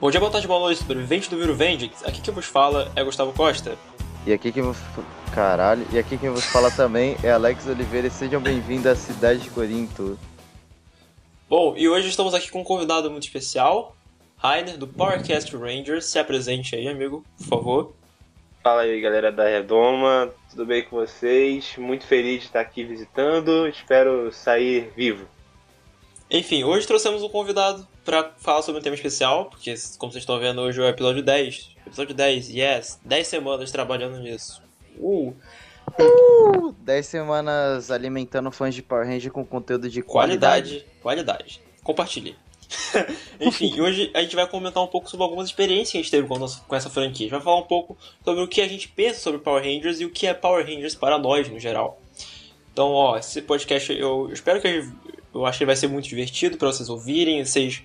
Bom dia, boa tarde, boa noite, sobrevivente do Viro Vende. Aqui quem vos fala é Gustavo Costa. E aqui quem vos... Caralho. E aqui quem vos fala também é Alex Oliveira e sejam bem-vindos à cidade de Corinto. Bom, e hoje estamos aqui com um convidado muito especial, Rainer, do Powercast Rangers. Se apresente aí, amigo, por favor. Fala aí, galera da Redoma. Tudo bem com vocês? Muito feliz de estar aqui visitando. Espero sair vivo. Enfim, hoje trouxemos um convidado para falar sobre um tema especial, porque, como vocês estão vendo, hoje é o episódio 10. Episódio 10, yes! 10 semanas trabalhando nisso. Uh! Uh, 10 semanas alimentando fãs de Power Ranger com conteúdo de qualidade. Qualidade. qualidade. Compartilhe. Enfim, hoje a gente vai comentar um pouco sobre algumas experiências que a gente teve com, nossa, com essa franquia. A gente vai falar um pouco sobre o que a gente pensa sobre Power Rangers e o que é Power Rangers para nós, no geral. Então, ó, esse podcast eu espero que eu acho que vai ser muito divertido para vocês ouvirem. Vocês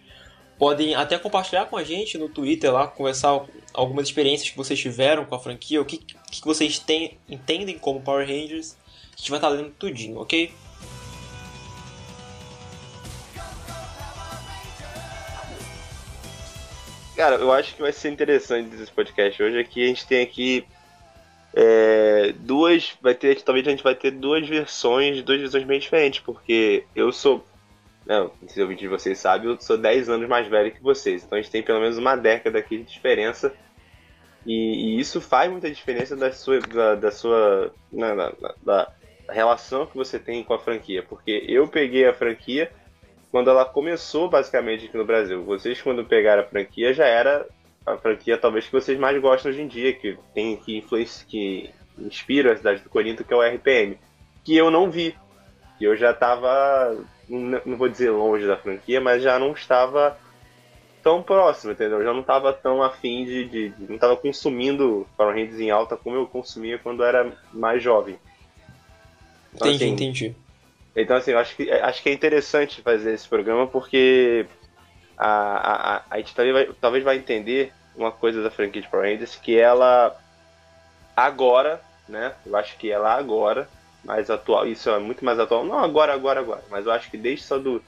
podem até compartilhar com a gente no Twitter lá, conversar algumas experiências que vocês tiveram com a franquia, o que, que vocês tem, entendem como Power Rangers. A gente vai estar lendo tudinho, ok? Cara, eu acho que vai ser interessante esse podcast hoje é que a gente tem aqui é, duas. Vai ter. Talvez a gente vai ter duas versões, duas visões bem diferentes, porque eu sou. Não, se ouvinte de vocês sabe, eu sou 10 anos mais velho que vocês. Então a gente tem pelo menos uma década aqui de diferença. E, e isso faz muita diferença da sua. da, da sua. Na, na, da, da relação que você tem com a franquia. Porque eu peguei a franquia quando ela começou basicamente aqui no Brasil. Vocês quando pegaram a franquia já era a franquia talvez que vocês mais gostam hoje em dia, que tem que influencia, que inspira a cidade do Corinto, que é o RPM, que eu não vi. Que eu já estava, não vou dizer longe da franquia, mas já não estava tão próximo, entendeu? Eu já não estava tão afim de, de, de não estava consumindo Power Rangers em alta como eu consumia quando era mais jovem. Então, entendi, assim, entendi. Então, assim, eu acho que, acho que é interessante fazer esse programa porque a, a, a, a gente talvez vai, talvez vai entender uma coisa da franquia de Power Rangers que ela agora, né? Eu acho que ela agora, mais atual, isso é muito mais atual, não agora, agora, agora, mas eu acho que desde só do.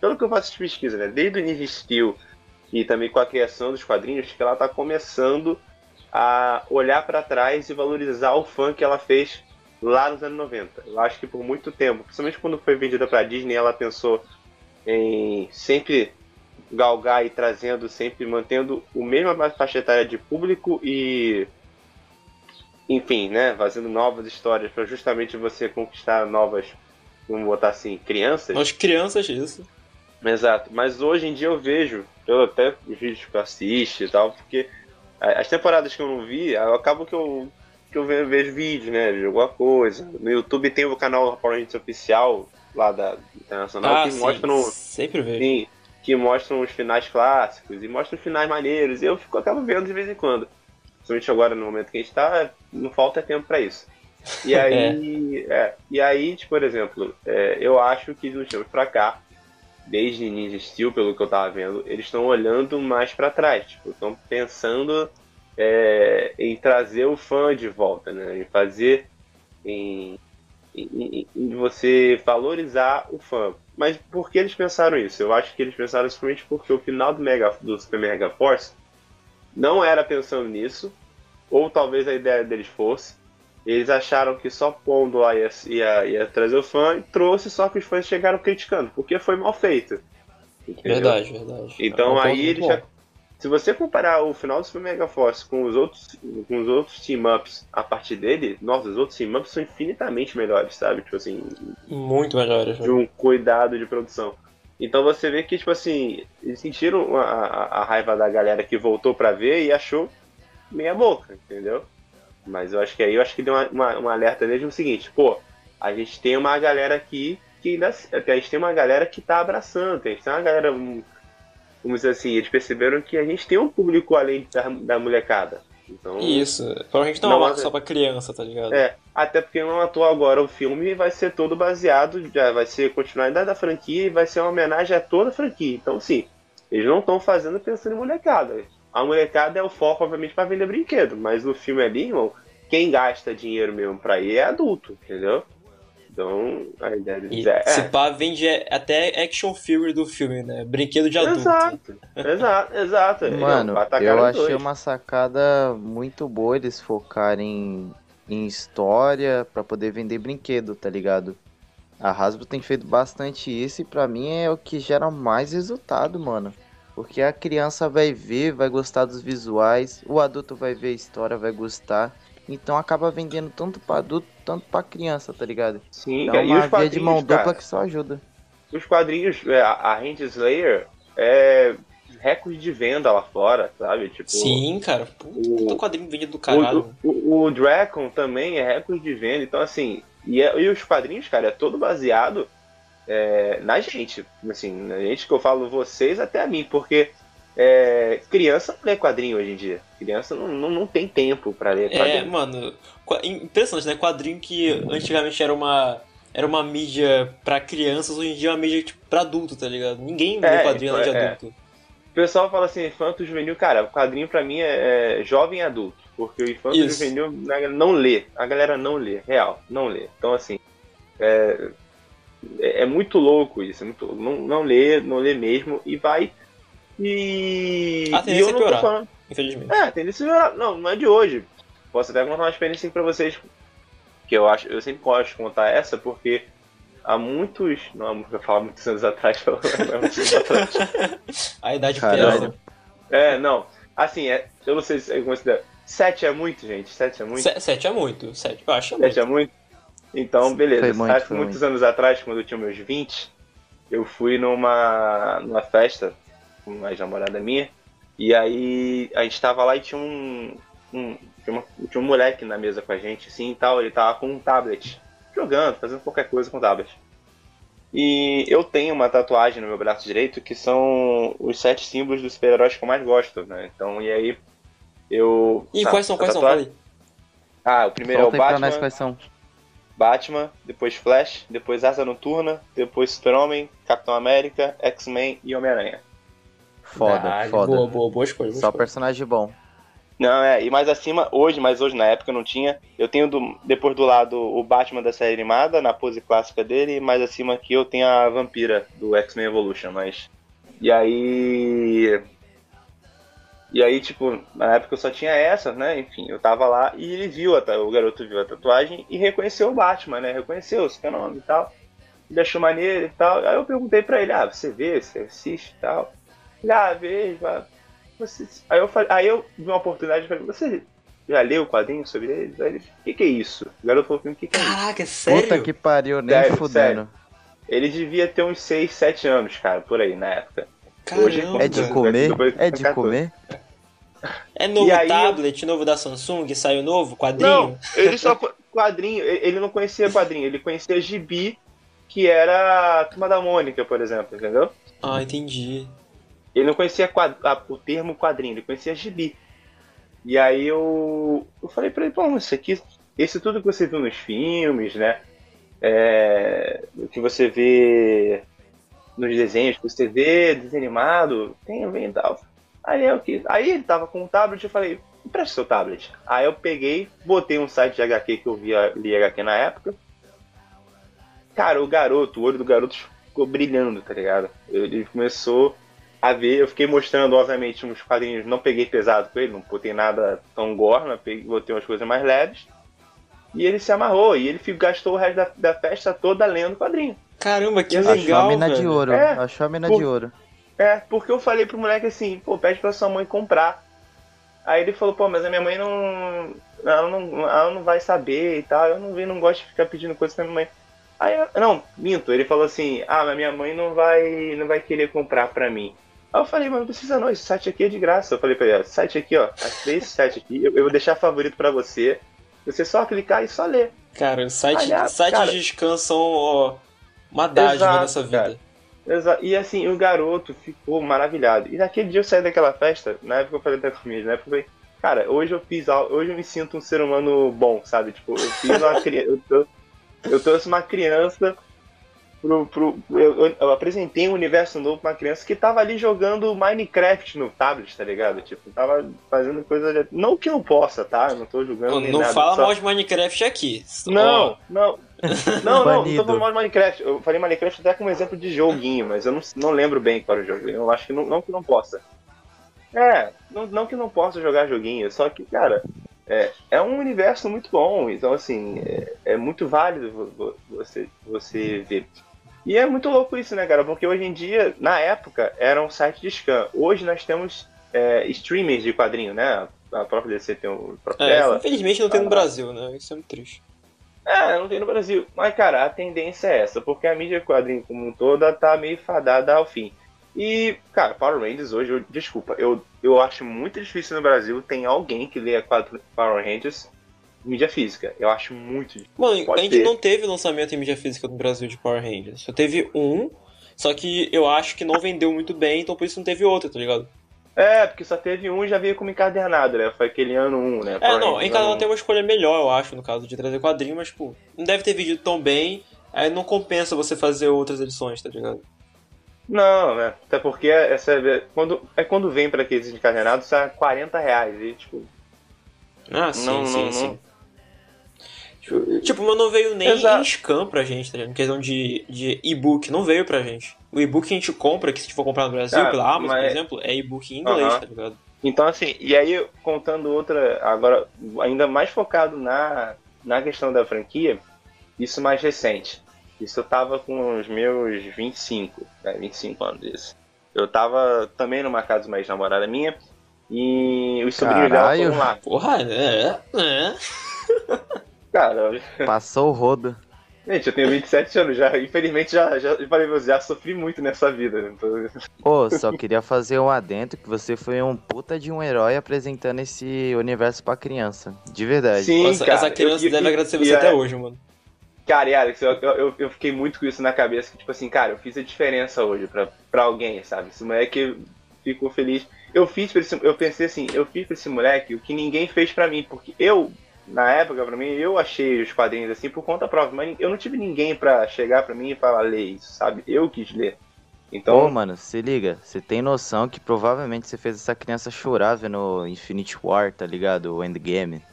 Pelo que eu faço de pesquisa, né? Desde o Ninja Steel e também com a criação dos quadrinhos, que ela está começando a olhar para trás e valorizar o fã que ela fez lá nos anos 90. Eu acho que por muito tempo, principalmente quando foi vendida para Disney, ela pensou em sempre galgar e trazendo sempre, mantendo o mesmo faixa etária de público e enfim, né, fazendo novas histórias para justamente você conquistar novas, vamos botar assim, crianças. As crianças, isso. Exato, mas hoje em dia eu vejo, eu até os vídeos que eu assisto e tal, porque as temporadas que eu não vi, eu acabo que eu que eu vejo vídeo, né? De alguma coisa. No YouTube tem o canal Power Rangers Oficial, lá da Internacional, ah, que sim. mostra um. Sempre vejo. Sim, que mostram os finais clássicos e mostram os finais maneiros. E eu fico, acabo vendo de vez em quando. Principalmente agora, no momento que a gente tá, não falta tempo para isso. E aí, é. É, e aí, tipo, por exemplo, é, eu acho que dos tempos pra cá, desde Ninja Steel, pelo que eu tava vendo, eles estão olhando mais para trás. Tipo, estão pensando é, em trazer o fã de volta, né? Em fazer, em, em, em, você valorizar o fã. Mas por que eles pensaram isso? Eu acho que eles pensaram simplesmente porque o final do, Mega, do Super Mega Force não era pensando nisso, ou talvez a ideia deles fosse. Eles acharam que só pondo lá ia, ia, ia trazer o fã e trouxe, só que os fãs chegaram criticando, porque foi mal feito. Entendeu? Verdade, verdade. Então é um aí eles já, se você comparar o final do Super Mega Force com os outros, com os outros team-ups a partir dele, nossa, os outros team-ups são infinitamente melhores, sabe? Tipo assim. Muito melhores. De um cuidado de produção. Então você vê que, tipo assim, eles sentiram a, a, a raiva da galera que voltou para ver e achou meia boca, entendeu? Mas eu acho que aí eu acho que deu uma, uma, uma alerta desde o seguinte, pô, a gente tem uma galera aqui que ainda. A gente tem uma galera que tá abraçando, a gente tem uma galera vamos dizer assim, eles perceberam que a gente tem um público além da, da molecada. Então, Isso, provavelmente não, não é uma marca só pra criança, tá ligado? É, até porque não atua agora o filme vai ser todo baseado, já vai ser continuidade da franquia e vai ser uma homenagem a toda a franquia. Então, sim, eles não estão fazendo pensando em molecada. A molecada é o foco, obviamente, para vender brinquedo, mas no filme ali, irmão, quem gasta dinheiro mesmo pra ir é adulto, entendeu? Então, a ideia deles E é. se pá, vende até action figure do filme, né? Brinquedo de adulto. Exato, exato, exato. Mano, Bata a eu achei dois. uma sacada muito boa eles focarem em história pra poder vender brinquedo, tá ligado? A Hasbro tem feito bastante isso e pra mim é o que gera mais resultado, mano. Porque a criança vai ver, vai gostar dos visuais, o adulto vai ver a história, vai gostar. Então acaba vendendo tanto pra adulto, tanto pra criança, tá ligado? Sim, É cara, e uma os via de mão quadrinhos, dupla cara, que só ajuda. os quadrinhos, é, a Hand Slayer é recorde de venda lá fora, sabe? Tipo, Sim, cara. Puta, O- quadrinho vendido do caralho. O, o, o Dragon também é recorde de venda, então assim, e, é- e os quadrinhos, cara, é todo baseado é, na gente, assim, na gente que eu falo vocês até a mim, porque é, criança não lê quadrinho hoje em dia, criança não, não, não tem tempo pra ler É, quadrinho. mano, qua- impressionante, né? Quadrinho que antigamente era uma era uma mídia pra crianças, hoje em dia é uma mídia tipo, pra adulto, tá ligado? Ninguém É, lê quadrinho além de é. adulto. O pessoal fala assim, infanto juvenil, cara, o quadrinho pra mim é, é jovem adulto, porque o infanto Isso. juvenil não lê, a galera não lê, real, não lê. Então assim, é, é, é muito louco isso, é muito, não, não lê, não lê mesmo e vai e, A e tendência eu é não tô piorar. falando, Infelizmente. é, tem desse não, não é de hoje. Posso até contar uma experiência aqui pra vocês que eu acho, eu sempre gosto de contar essa porque há muitos, não, eu falo muitos anos atrás, muitos anos atrás. A idade pesa. É, não. Assim, é, eu não sei se é considera. 7 é muito, gente. 7 é muito. Se- Sete é muito. Sete, eu acho é 7 muito. é muito. Então, beleza. Foi muito, Acho que muitos muito. anos atrás, quando eu tinha meus 20, eu fui numa, numa festa com uma namorada minha. E aí a gente tava lá e tinha um. um- tinha, uma- tinha um moleque na mesa com a gente, assim e tal. Ele tava com um tablet. Jogando, fazendo qualquer coisa com o tablet. E eu tenho uma tatuagem no meu braço direito que são os sete símbolos dos super-heróis que eu mais gosto, né? Então, e aí eu. E quais são? a Quais são? tatuagem- Fala aí. Ah, o primeiro Solta é o pra nós Batman, quais são. Batman, depois Flash, depois Asa Noturna, depois Super-Homem, Capitão América, X-Men e Homem-Aranha. Foda, foda. Boa, boa, boa escolha. boa Só escolha. personagem bom. Não, é, e mais acima, hoje, mas hoje na época eu não tinha. Eu tenho do- depois do lado o Batman da série animada, na pose clássica dele, e mais acima aqui eu tenho a Vampira do X-Men Evolution, mas. E aí. E aí, tipo, na época eu só tinha essa, né? Enfim, eu tava lá e ele viu, a, o garoto viu a tatuagem e reconheceu o Batman, né? Reconheceu o super-nome e tal. Ele achou maneiro e tal. Aí eu perguntei pra ele, ah, você vê, você assiste e tal. Ah, vejo, você... Aí eu falei, aí eu vi uma oportunidade e falei, você já leu o quadrinho sobre ele? Aí ele, o que, que é isso? O garoto falou pra mim, o que, que é isso? Caraca, é sério? Puta que pariu, nem Sério, fudendo. Ele devia ter uns 6, 7 anos, cara, por aí, na época. Caramba. Hoje É de Depois- comer? É de comer? É novo E aí- tablet, novo da Samsung, saiu novo, Não, quadrinho? ele só quadrinho, ele ele não conhecia quadrinho, ele conhecia gibi, que era a Turma da Mônica, por exemplo, entendeu? Ah, entendi. Ele não conhecia quad- a- o termo quadrinho, ele conhecia gibi. E aí eu, eu falei pra ele, pô, isso aqui, esse tudo que você viu nos filmes, né? É, o que você vê nos desenhos, que você vê desenho tem a ver e tal. Aí eu quis. Aí ele tava com um tablet, eu falei, empresta seu tablet. Aí eu peguei, botei um site de HQ que eu via, li HQ na época. Cara, o garoto, o olho do garoto ficou brilhando, tá ligado? Ele começou a ver, eu fiquei mostrando, obviamente, uns quadrinhos, não peguei pesado com ele, não botei nada tão gorna, peguei, botei umas coisas mais leves. E ele se amarrou, e ele gastou o resto da, da festa toda lendo quadrinho. Caramba, que Achou a Achou a legal, mina de velho. ouro. É, Achou a mina por- de ouro. É, porque eu falei pro moleque assim, pô, pede pra sua mãe comprar. Aí ele falou, pô, mas a minha mãe não. Ela não, ela não vai saber e tal. Eu não, eu não gosto de ficar pedindo coisa pra minha mãe. Aí eu, não, minto, ele falou assim, ah, mas minha mãe não vai. não vai querer comprar pra mim. Aí eu falei, mas não precisa não, esse site aqui é de graça. Eu falei pra ele, esse site aqui, ó, achei esse site aqui, eu, eu vou deixar favorito pra você. Você só clicar e só ler. Cara, site, Aliás, sites cara- de scan são ó, uma dádiva Exato, nessa vida. cara. Exa- E assim, o garoto ficou maravilhado. E naquele dia eu saí daquela festa, na época eu falei até com família, na época eu falei, cara, hoje eu fiz hoje eu me sinto um ser humano bom, sabe? Tipo, eu fiz uma criança. Eu, eu trouxe uma criança pro. pro eu, eu- apresentei um universo novo pra uma criança que tava ali jogando Minecraft no tablet, tá ligado? Tipo, tava fazendo coisa. de- Não que não possa, tá? Eu não tô julgando. Não, nem não nada, fala só- mal de Minecraft aqui. Não, não. Não, não, não tô falando mal de Minecraft. Eu falei Minecraft até como exemplo de joguinho, mas eu não, não lembro bem qual era o jogo. Eu acho que não, não que não possa. É, não, não que não possa jogar joguinho, só que, cara, é, é um universo muito bom. Então, assim, é, é muito válido vo- vo- você, você ver. E é muito louco isso, né, cara? Porque hoje em dia, na época, era um site de scan. Hoje nós temos é, streamers de quadrinho, né? A própria DC tem o próprio É, dela. infelizmente não tem no Ah. Brasil, né? Isso é muito triste. É, não tem no Brasil. Mas, cara, a tendência é essa, porque a mídia quadrinho como um todo tá meio fadada ao fim. E, cara, Power Rangers hoje, eu, desculpa, eu, eu acho muito difícil no Brasil tem alguém que leia quadro Power Rangers mídia física. Eu acho muito difícil. Mano, Pode a gente ter. não teve lançamento em mídia física no Brasil de Power Rangers. Só teve um, só que eu acho que não vendeu muito bem, então por isso não teve outro, tá ligado? É, porque só teve um e já veio como encadernado, né? Foi aquele ano 1, né? É, Power não, um tem uma escolha melhor, eu acho, no caso de trazer quadrinho, mas, tipo, não deve ter vendido tão bem, aí não compensa você fazer outras edições, tá ligado? Não, né? Até porque essa, é- quando, é quando vem pra aqueles encadernados, tá 40 reais. E, tipo, Ah, sim, Não, sim, não, sim. não. Tipo, mas não veio nem Exato. em scan pra gente, tá ligado? Em questão de, de e-book, não veio pra gente. O e-book que a gente compra, que se a gente for comprar no Brasil, Ah, pela Amazon, por mas- exemplo, é e-book em inglês, tá ligado? Então, assim, e aí contando outra, agora ainda mais focado na, na questão da franquia, isso mais recente. Isso eu tava com os meus 25, né, 25 anos isso. Eu tava também numa casa de uma ex-namorada minha e os sobrinhos dela foram lá. Porra, é, é. Cara, Passou o rodo. gente, eu tenho 27 anos já, infelizmente já, já, eu falei, eu já sofri muito nessa vida. né? Então, Ô, só queria fazer um adendo que você foi um puta de um herói apresentando esse universo pra criança. De verdade. Sim, Nossa, cara, essa criança eu- deve e- agradecer e você é- até hoje, mano. Cara, e Alex, eu, eu, eu fiquei muito com isso na cabeça, que tipo assim, cara, eu fiz a diferença hoje pra, pra alguém, sabe? Esse moleque ficou feliz. Eu fiz pra esse, eu pensei assim, eu fiz pra esse moleque o que ninguém fez pra mim, porque eu, na época, pra mim, eu achei os quadrinhos assim por conta própria, mas eu não tive ninguém pra chegar pra mim e falar, lê isso, sabe? Eu quis ler. Então, Ô, mano, se liga, você tem noção que provavelmente você fez essa criança chorar vendo Infinity War, tá ligado? O Endgame.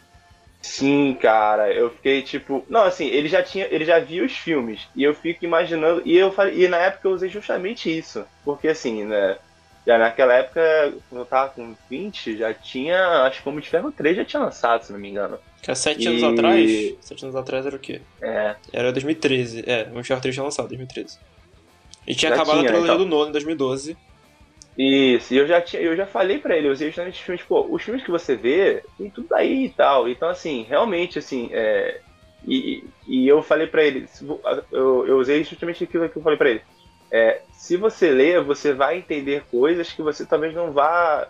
Sim, cara, eu fiquei tipo, não, assim, ele já tinha, ele já viu os filmes e eu fico imaginando e eu falei, e na época eu usei justamente isso, porque assim, né, já naquela época quando eu tava com 20, já tinha, acho que Homem de Ferro 3 já tinha lançado, se não me engano. Que há sete E- anos atrás. Sete anos atrás era o quê? É, Era 2013. É, o Uncharted 3 tinha lançado, 2013. E tinha Já acabado tinha, a trilogia então. do Nolan em 2012. Isso, e eu já, tinha, eu já falei pra ele, eu usei justamente os filmes, pô, os filmes que você vê, tem tudo aí e tal. Então, assim, realmente, assim, é. E, e eu falei pra ele, eu, eu usei justamente aquilo que eu falei pra ele. É, se você ler, você vai entender coisas que você talvez não vá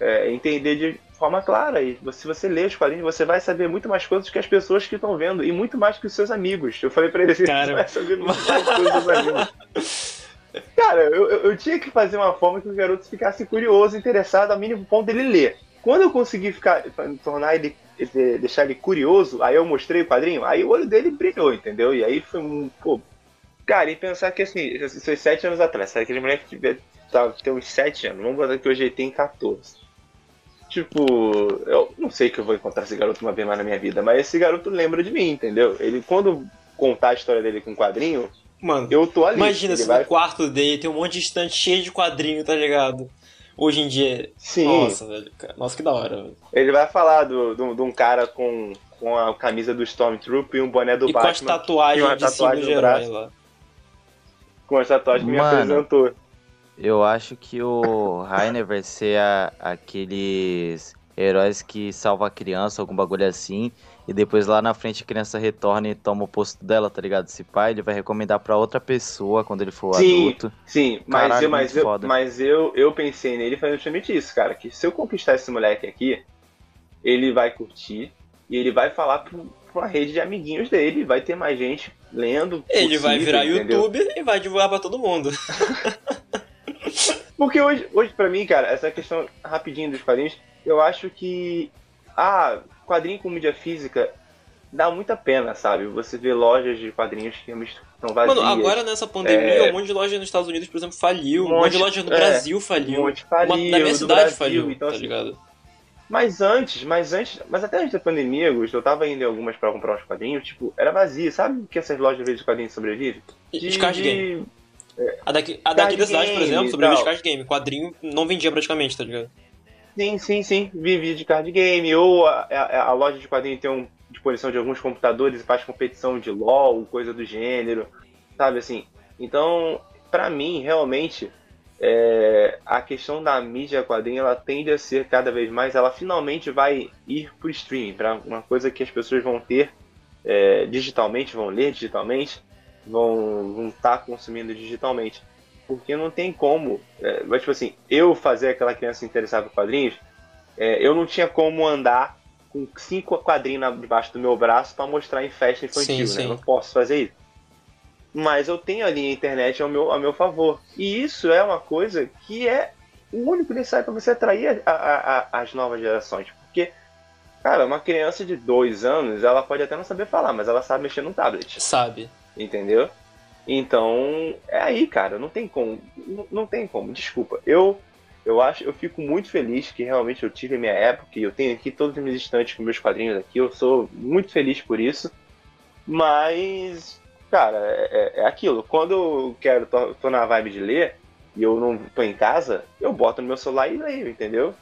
é, entender de forma clara. E se você ler os quadrinhos, você vai saber muito mais coisas que as pessoas que estão vendo, e muito mais que os seus amigos. Eu falei pra ele assim, Cara. você vai saber muito mais coisas dos amigos. Cara, eu, eu, tinha que fazer uma forma que o garoto ficasse curioso, interessado, ao mínimo ponto dele ler. Quando eu consegui ficar, tornar ele- deixar ele curioso, aí eu mostrei o quadrinho, aí o olho dele brilhou, entendeu? E aí foi um, pô, cara, e pensar que assim, isso foi sete anos atrás, se aquele moleque tiver, tá, tem uns sete anos, vamos botar que hoje ele tem 14. Tipo, eu não sei que eu vou encontrar esse garoto uma vez mais na minha vida, mas esse garoto lembra de mim, entendeu? Ele, quando contar a história dele com o quadrinho, Mano, eu tô ali. imagina se vai... no quarto dele tem um monte de estante cheio de quadrinho, tá ligado? Hoje em dia. Sim. Nossa, velho. Nossa, que da hora, velho. Ele vai falar do, do, de um cara com, com a camisa do Stormtrooper e um boné do E com as Batman. tatuagens e uma de tatuagem de no braço. lá. Com as tatuagens que me Mano. apresentou. Eu acho que o Rainer vai ser a- aqueles heróis que salva a criança, algum bagulho assim, e depois lá na frente a criança retorna e toma o posto dela, tá ligado? Esse pai, ele vai recomendar pra outra pessoa quando ele for Sim. adulto. Sim, mas, Caralho, eu, mas, muito eu, foda. mas eu, eu pensei nele fazendo justamente isso, cara. Que se eu conquistar esse moleque aqui, ele vai curtir e ele vai falar pra pra uma rede de amiguinhos dele. Vai ter mais gente lendo. Ele vai possível, virar entendeu? youtuber e vai divulgar pra todo mundo. Porque hoje, hoje pra mim, cara, essa questão rapidinho dos quadrinhos, eu acho que. Ah, quadrinho com mídia física dá muita pena, sabe? Você vê lojas de quadrinhos que estão vazias. Mano, agora nessa pandemia, É. um monte de loja nos Estados Unidos, por exemplo, faliu. Um Um monte de monte- loja no é. Brasil faliu. Um monte faliu, Uma- na minha cidade Brasil, faliu, então, tá assim, ligado? Mas antes, mas antes, mas até antes da pandemia, Augusto, eu tava indo em algumas pra comprar uns quadrinhos, tipo, era vazio. Sabe que essas lojas de quadrinhos sobrevivem? De card game. A daqui, a daqui da cidade, por exemplo, sobrevive de card game. Quadrinho não vendia praticamente, tá ligado? Sim, sim, sim. Vivia de card game. Ou a, a- a loja de quadrinhos tem um disposição de alguns computadores e faz competição de LOL, coisa do gênero. Sabe assim? Então, pra mim, realmente, é, a questão da mídia quadrinho ela tende a ser cada vez mais. Ela finalmente vai ir pro streaming, pra uma coisa que as pessoas vão ter é, digitalmente, vão ler digitalmente, vão estar consumindo digitalmente. Porque não tem como. É, mas, tipo assim, eu fazer aquela criança se interessar por quadrinhos, é, eu não tinha como andar com cinco quadrinhos debaixo do meu braço para mostrar em festa infantil, Sim, né? sim. Eu não posso fazer isso. Mas eu tenho ali a internet ao meu, ao meu favor. E isso é uma coisa que é o único necessário para você atrair a- a- a- as novas gerações. Porque, cara, uma criança de dois anos, ela pode até não saber falar, mas ela sabe mexer num tablet. Sabe? Entendeu? Então, é aí, cara, não tem como. Não, não tem como, desculpa. Eu eu acho, eu fico muito feliz que realmente eu tive a minha época e eu tenho aqui todos os meus estantes com meus quadrinhos aqui. Eu sou muito feliz por isso. Mas, cara, é, é- é aquilo. Quando eu quero, tô, tô na vibe de ler e eu não tô em casa, eu boto no meu celular e leio, entendeu?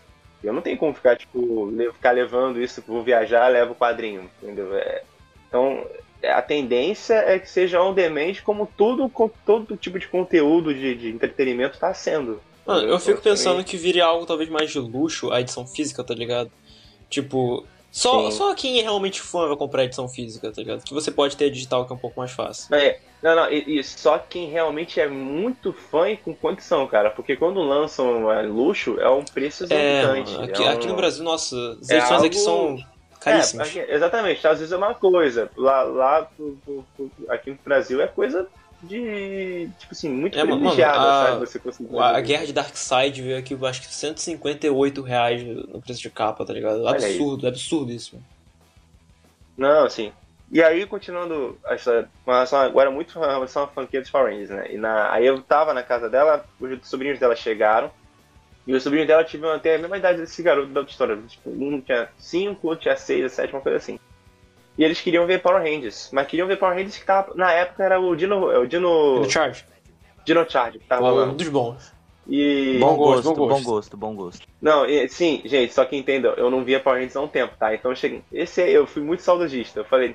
Eu não tenho como ficar, tipo, ficar levando isso, vou viajar, levo o quadrinho, entendeu? É, então, a tendência é que seja on demand como tudo, todo tipo de conteúdo de, de entretenimento está sendo. Mano, eu fico pensando que vire algo talvez mais de luxo a edição física, tá ligado? Tipo, só, Sim. só quem é realmente fã vai comprar edição física, tá ligado? Que você pode ter a digital que é um pouco mais fácil. É, não, não, e, e só quem realmente é muito fã e com condição, cara, porque quando lançam é, luxo é um preço É, exorbitante. mano, aqui, é um- aqui no Brasil, nossa, as é edições aqui algo- são caríssimas. É, aqui- exatamente, às vezes é uma coisa, lá, lá pro- pro- pro- aqui no Brasil é coisa de, tipo assim, muito É, mano, privilegiada, a- sabe, você conseguir A, a Guerra de Darkseid veio aqui, eu acho que 158 reais no preço de capa, tá ligado? Absurdo, absurdo isso, mano. Não, sim. E aí, continuando a história, com relação agora muito com relação à franquia dos Power Rangers, né? E na, aí eu tava na casa dela, os sobrinhos dela chegaram, e os sobrinhos dela tiveram até a mesma idade desse garoto da outra história. Tipo, um tinha 5, outro tinha 6, 7, uma coisa assim. E eles queriam ver Power Rangers, mas queriam ver Power Rangers que tava, na época era o Dino, é o Dino, No Charge? Dino Charge que tava Um dos bons. E... Bom, gosto, gosto, bom bom gosto. bom gosto. Não, e- sim, gente, só que entenda, eu não via Power Rangers há um tempo, tá? Então eu cheguei. Esse é, eu fui muito saudosista. Eu falei,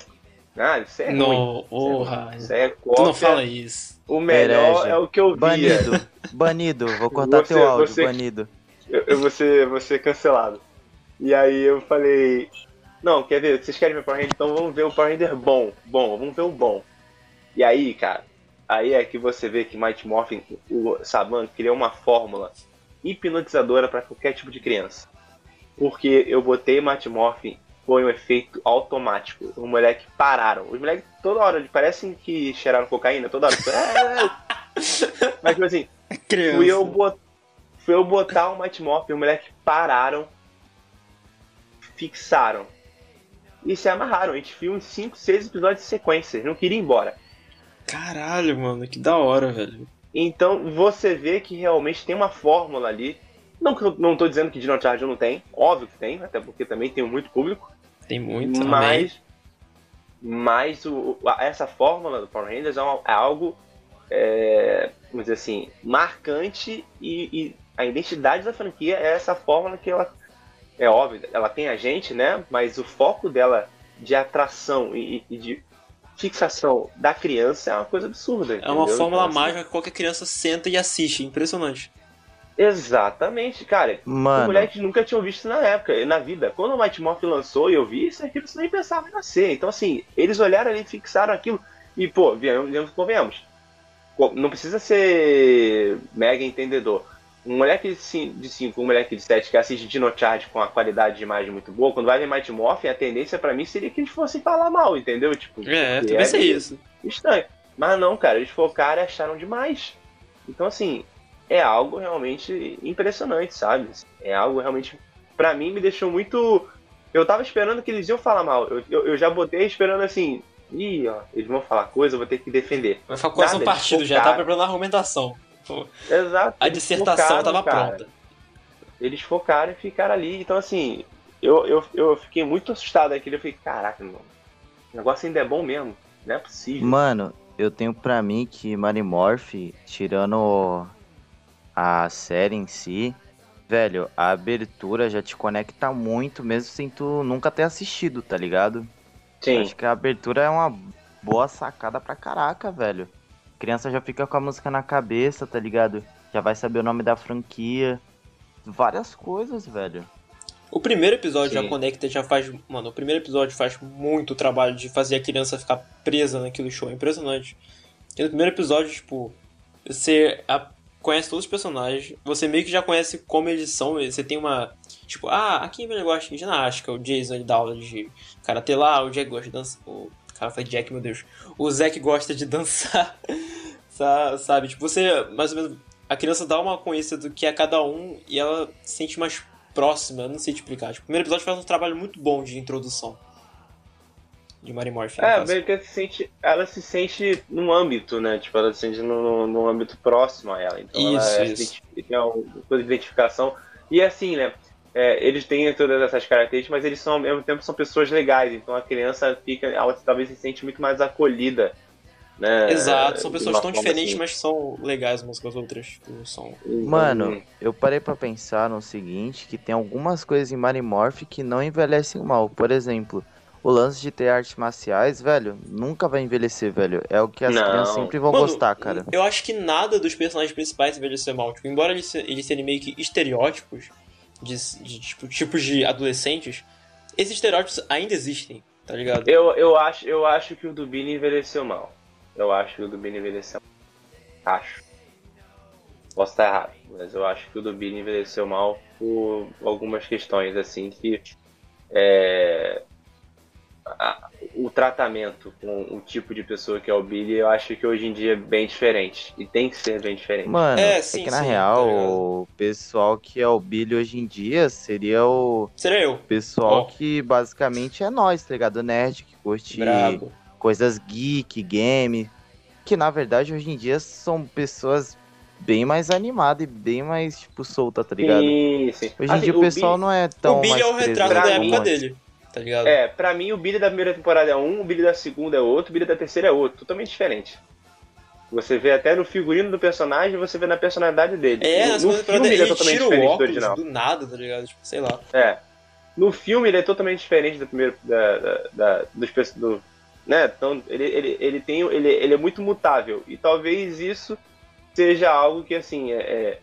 ah, isso é ruim. Não, porra. Isso é Tu cópia. não fala isso. O melhor Herege. é o que eu via. Banido, banido, vou cortar Você- teu áudio, você- banido. Eu, eu vou, ser, vou ser cancelado. E aí eu falei, não, quer ver, vocês querem ver Power Ranger? Então vamos ver o Power Ranger bom, bom, vamos ver o bom. E aí, cara, aí é que você vê que Mighty Morphin, o Saban, criou uma fórmula hipnotizadora para qualquer tipo de criança. Porque eu botei Mighty Morphin, foi um efeito automático. Os moleques pararam. Os moleques toda hora, parecem que cheiraram cocaína, toda hora. É, é. Mas tipo assim, Criança. Fui eu, bot... Fui eu botar o Mighty Morphin, os moleques pararam, fixaram e se amarraram. A gente viu uns 5, 6 episódios de sequência, não queriam ir embora. Caralho, mano, que da hora, velho. Então você vê que realmente tem uma fórmula ali. Não que eu não tô dizendo que Dino Charge não tem, óbvio que tem, até porque também tem muito público, Tem muito também. mas, mas o, essa fórmula do Power Rangers é, uma- é algo, é, vamos dizer assim, marcante e, e a identidade da franquia é essa fórmula que ela, é óbvio, ela tem a gente, né? Mas o foco dela de atração e, e de fixação da criança é uma coisa absurda. É uma fórmula Então, assim, mágica que qualquer criança senta e assiste. Impressionante. Exatamente, cara. Os Mano, moleques nunca tinham visto na época, na vida. Quando o Mighty Morphin lançou e eu vi isso, aquilo você nem pensava em nascer. Então, assim, eles olharam ali, fixaram aquilo. E, pô, viemos, viemos, convenhamos. Co- Não precisa ser mega entendedor. Um moleque de 5, um moleque de 7 que assiste Dino Charge com a qualidade de imagem muito boa, quando vai ver Mighty Morphin, a tendência pra mim seria que eles fossem falar mal, entendeu? Tipo, É, também meio isso. Estranho. Mas não, cara, eles focaram e acharam demais. Então, assim, é algo realmente impressionante, sabe? É algo realmente. Pra mim, me deixou muito. Eu tava esperando que eles iam falar mal. Eu, eu, eu já botei esperando assim. Ih, ó, eles vão falar coisa, eu vou ter que defender. Vai coração Nada, eles partido já, tá preparando a argumentação. Pô, Exato. A dissertação focaram, tava cara. pronta. Eles focaram e ficaram ali. Então, assim, eu, eu, eu fiquei muito assustado aqui. Eu fiquei, caraca, mano, o negócio ainda é bom mesmo. Não é possível. Mano, eu tenho pra mim que Marimorph, tirando a série em si, velho, a abertura já te conecta muito, mesmo sem tu nunca ter assistido, tá ligado? Sim. Acho que a abertura é uma boa sacada pra caraca, velho. Criança já fica com a música na cabeça, tá ligado? Já vai saber o nome da franquia. Várias coisas, velho. O primeiro episódio Sim. já conecta, já faz. Mano, o primeiro episódio faz muito trabalho de fazer a criança ficar presa naquele show. É impressionante. E no primeiro episódio, tipo, você a- conhece todos os personagens, você meio que já conhece como eles são. Você tem uma. Tipo, ah, aqui ele gosta de ginástica, o Jason ele dá aula de karatê lá, o Jack gosta de dançar. O cara foi Jack, meu Deus. O Zack gosta de dançar. Sa- Sabe? Tipo, você mais ou menos. A criança dá uma conhecida do que é cada um e ela se sente mais próxima, eu não sei te explicar. Tipo, o primeiro episódio faz um trabalho muito bom de introdução. De Mary Morphin. no É, meio que ela se sente, ela se sente num âmbito, né? Tipo, ela se sente num, num âmbito próximo a ela. Então Isso, ela isso. se identifica- tem uma coisa de identificação. E assim, né? É, eles têm todas essas características, mas eles são, ao mesmo tempo, são pessoas legais. Então a criança fica, ela talvez se sente muito mais acolhida. Né? Exato, são pessoas tão diferentes, assim. mas que são legais umas com as outras. Tipo, são... Mano, eu parei pra pensar no seguinte, que tem algumas coisas em Marimorph que não envelhecem mal. Por exemplo, o lance de ter artes marciais, velho, nunca vai envelhecer, velho. É o que as Não. crianças sempre vão Mano, gostar, cara. Eu acho que nada dos personagens principais envelheceu mal. Tipo, embora eles, se- eles serem meio que estereótipos de, de tipo, tipos de adolescentes, esses estereótipos ainda existem, tá ligado? Eu, eu, acho, eu acho que o Billy envelheceu mal. Eu acho que o Billy envelheceu mal. Acho. Posso estar errado, mas eu acho que o Billy envelheceu mal por algumas questões, assim, que é, a- o tratamento com o tipo de pessoa que é o Billy, eu acho que hoje em dia é bem diferente. E tem que ser bem diferente. Mano, É, é, sim, que na sim, real, tá o pessoal que é o Billy hoje em dia seria o Seria eu. pessoal que basicamente é nós, tá ligado? Nerd, que curte Brabo. coisas geek, game. Que na verdade hoje em dia são pessoas bem mais animadas e bem mais, tipo, soltas, tá ligado? Sim, sim. Hoje em Assim, dia o pessoal Billy- não é tão o Billy mais é o retrato da época antes. dele, tá ligado? É, pra mim o Billy da primeira temporada é um, o Billy da segunda é outro, o Billy da terceira é outro, totalmente diferente. Você vê até no figurino do personagem, você vê na personalidade dele. É, no, na no filme ele é totalmente diferente do original. do nada, tá ligado? Tipo, sei lá. É. No filme ele é totalmente diferente do primeiro da, da, da- dos do, né? Então ele, ele, ele tem ele, ele é muito mutável e talvez isso seja algo que assim é,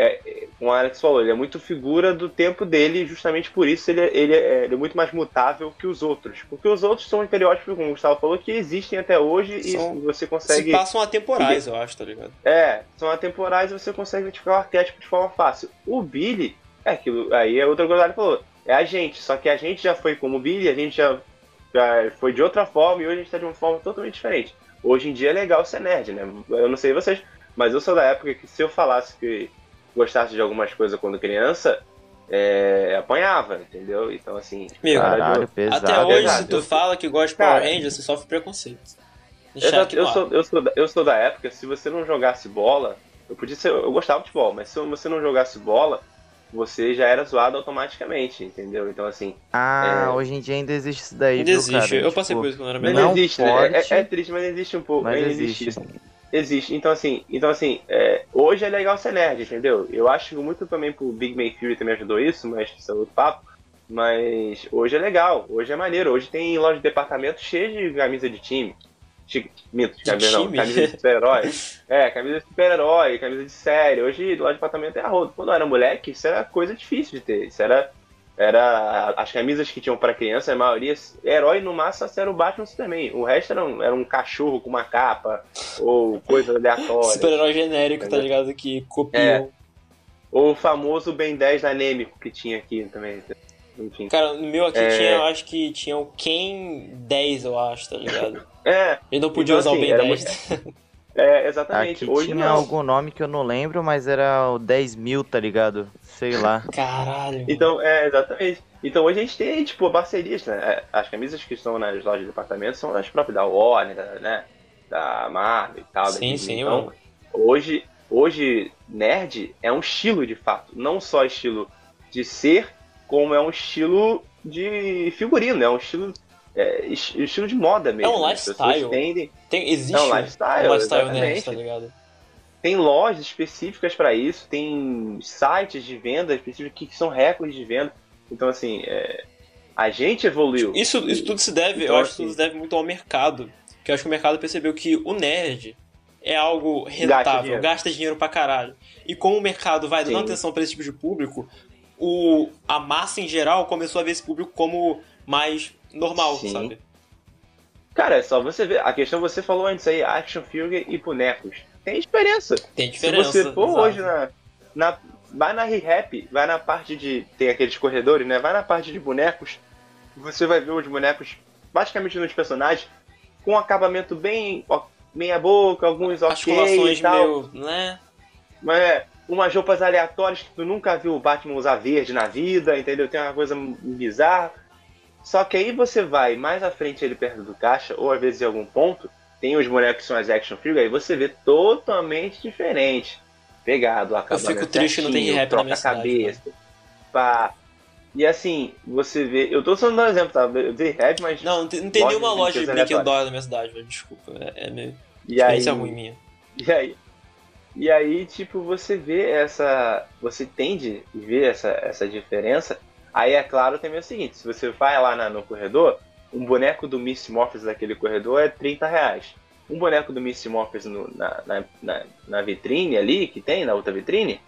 é, como a Alex falou, ele é muito figura do tempo dele, e justamente por isso ele, é- ele, é, ele é muito mais mutável que os outros. Porque os outros são estereótipos, como o Gustavo falou, que existem até hoje São- e você Se consegue. passam atemporais, eu acho, tá ligado? É, são atemporais e você consegue identificar o arquétipo de forma fácil. O Billy, é aquilo, aí é outra coisa que falou, é a gente, só que a gente já foi como o Billy, a gente já, já foi de outra forma e hoje a gente tá de uma forma totalmente diferente. Hoje em dia é legal ser nerd, né? Eu não sei vocês, mas eu sou da época que se eu falasse que gostasse de algumas coisas quando criança, é, apanhava, entendeu? Então assim, cara, Caralho, eu- pesado. Até hoje, pesado. se tu Eu- fala que gosta de Power Cara. Rangers, você sofre preconceito. Eu, no ar. sou, eu, sou da, eu sou da época, se você não jogasse bola, eu podia ser, eu gostava de futebol, mas se você não jogasse bola, você já era zoado automaticamente, entendeu? Então assim, Ah, É. hoje em dia ainda existe isso daí, Ainda viu, existe. cara? eu passei Tipo, por isso quando era mas menor. Não existe, né? forte, É, é triste, mas existe um pouco, mas ainda existe. existe. Existe. Então assim, então assim, é, hoje é legal ser nerd, entendeu? Eu acho muito também pro Big Man Theory também ajudou isso, mas isso é outro papo. Mas hoje é legal, hoje é maneiro. Hoje tem loja de departamento cheia de camisa de time. Minto, de camisa, não, time? camisa de super-herói. É, camisa de super-herói, camisa de série. Hoje loja de departamento é a roda. Quando eu era moleque, isso era coisa difícil de ter. Isso era. Era. As camisas que tinham pra criança, a maioria. Herói no máximo era o Batman e o Superman. O resto era um, era um cachorro com uma capa. Ou coisa aleatória. Super-herói genérico, tá ligado? Que É. copiam. Ou o famoso Ben 10 da anêmico que tinha aqui também. Enfim. Cara, no meu aqui É. tinha, eu acho que tinha o Ken 10, eu acho, tá ligado? É, Ele não podia Então, usar o assim, Ben era 10. é exatamente. Aqui Hoje tinha não. algum nome que eu não lembro, mas era o 10 mil, tá ligado? Sei lá. Caralho. Então, é, exatamente. Então hoje a gente tem, tipo, parcerias, né? É, As camisas que estão nas lojas de departamento são as próprias da Warner, da, né? Da Marvel e tal. da Sim, sim, então, mano. hoje, hoje, nerd é um estilo de fato. Não só estilo de ser, como é um estilo de figurino, é um estilo é, estilo de moda mesmo. É um lifestyle. Tendem... Tem, existe é um lifestyle, um lifestyle nerd, tá ligado? Tem lojas específicas para isso, tem sites de venda específicos que são recordes de venda. Então, assim, é... a gente evoluiu. Isso, isso tudo se deve, Então, eu acho que assim- tudo se deve muito ao mercado. Que eu acho que o mercado percebeu que o nerd é algo rentável, dinheiro. gasta dinheiro pra caralho. E como o mercado vai dando Sim. atenção pra esse tipo de público, o, a massa em geral começou a ver esse público como mais normal, Sim. sabe? Cara, é só você ver. A questão você falou antes aí, action figure e bonecos. Tem diferença. Tem diferença. Se você for exato. hoje na, na. Vai na ReHap, vai na parte de. Tem aqueles corredores, né? Vai na parte de bonecos. Você vai ver os bonecos, basicamente nos personagens, com um acabamento bem. meia boca, alguns ok Articulações e tal. meio, né? Mas é, umas roupas aleatórias que tu nunca viu o Batman usar verde na vida, entendeu? Tem uma coisa bizarra. Só que aí você vai mais à frente ele perto do caixa, ou às vezes em algum ponto, tem os bonecos que são as action figures, aí você vê totalmente diferente. Pegado, acabamento fico triste não certinho, rap na minha a cidade, cabeça. Pá. E assim, você vê. Eu tô só dando um exemplo, tá? Eu dei rap, mas. Não, não tem, não tem Loja nenhuma loja de brinquedo da na minha cidade, velho. Desculpa. É, é meio e aí, ruim minha. E aí, e aí, tipo, você vê essa. Você tende a ver essa, essa diferença. Aí, é claro, também é o seguinte: se você vai lá na- no corredor, um boneco do Misty Morphers daquele corredor é 30 reais. Um boneco do Misty Morphers no- na, na, na, na vitrine ali, que tem, na outra vitrine,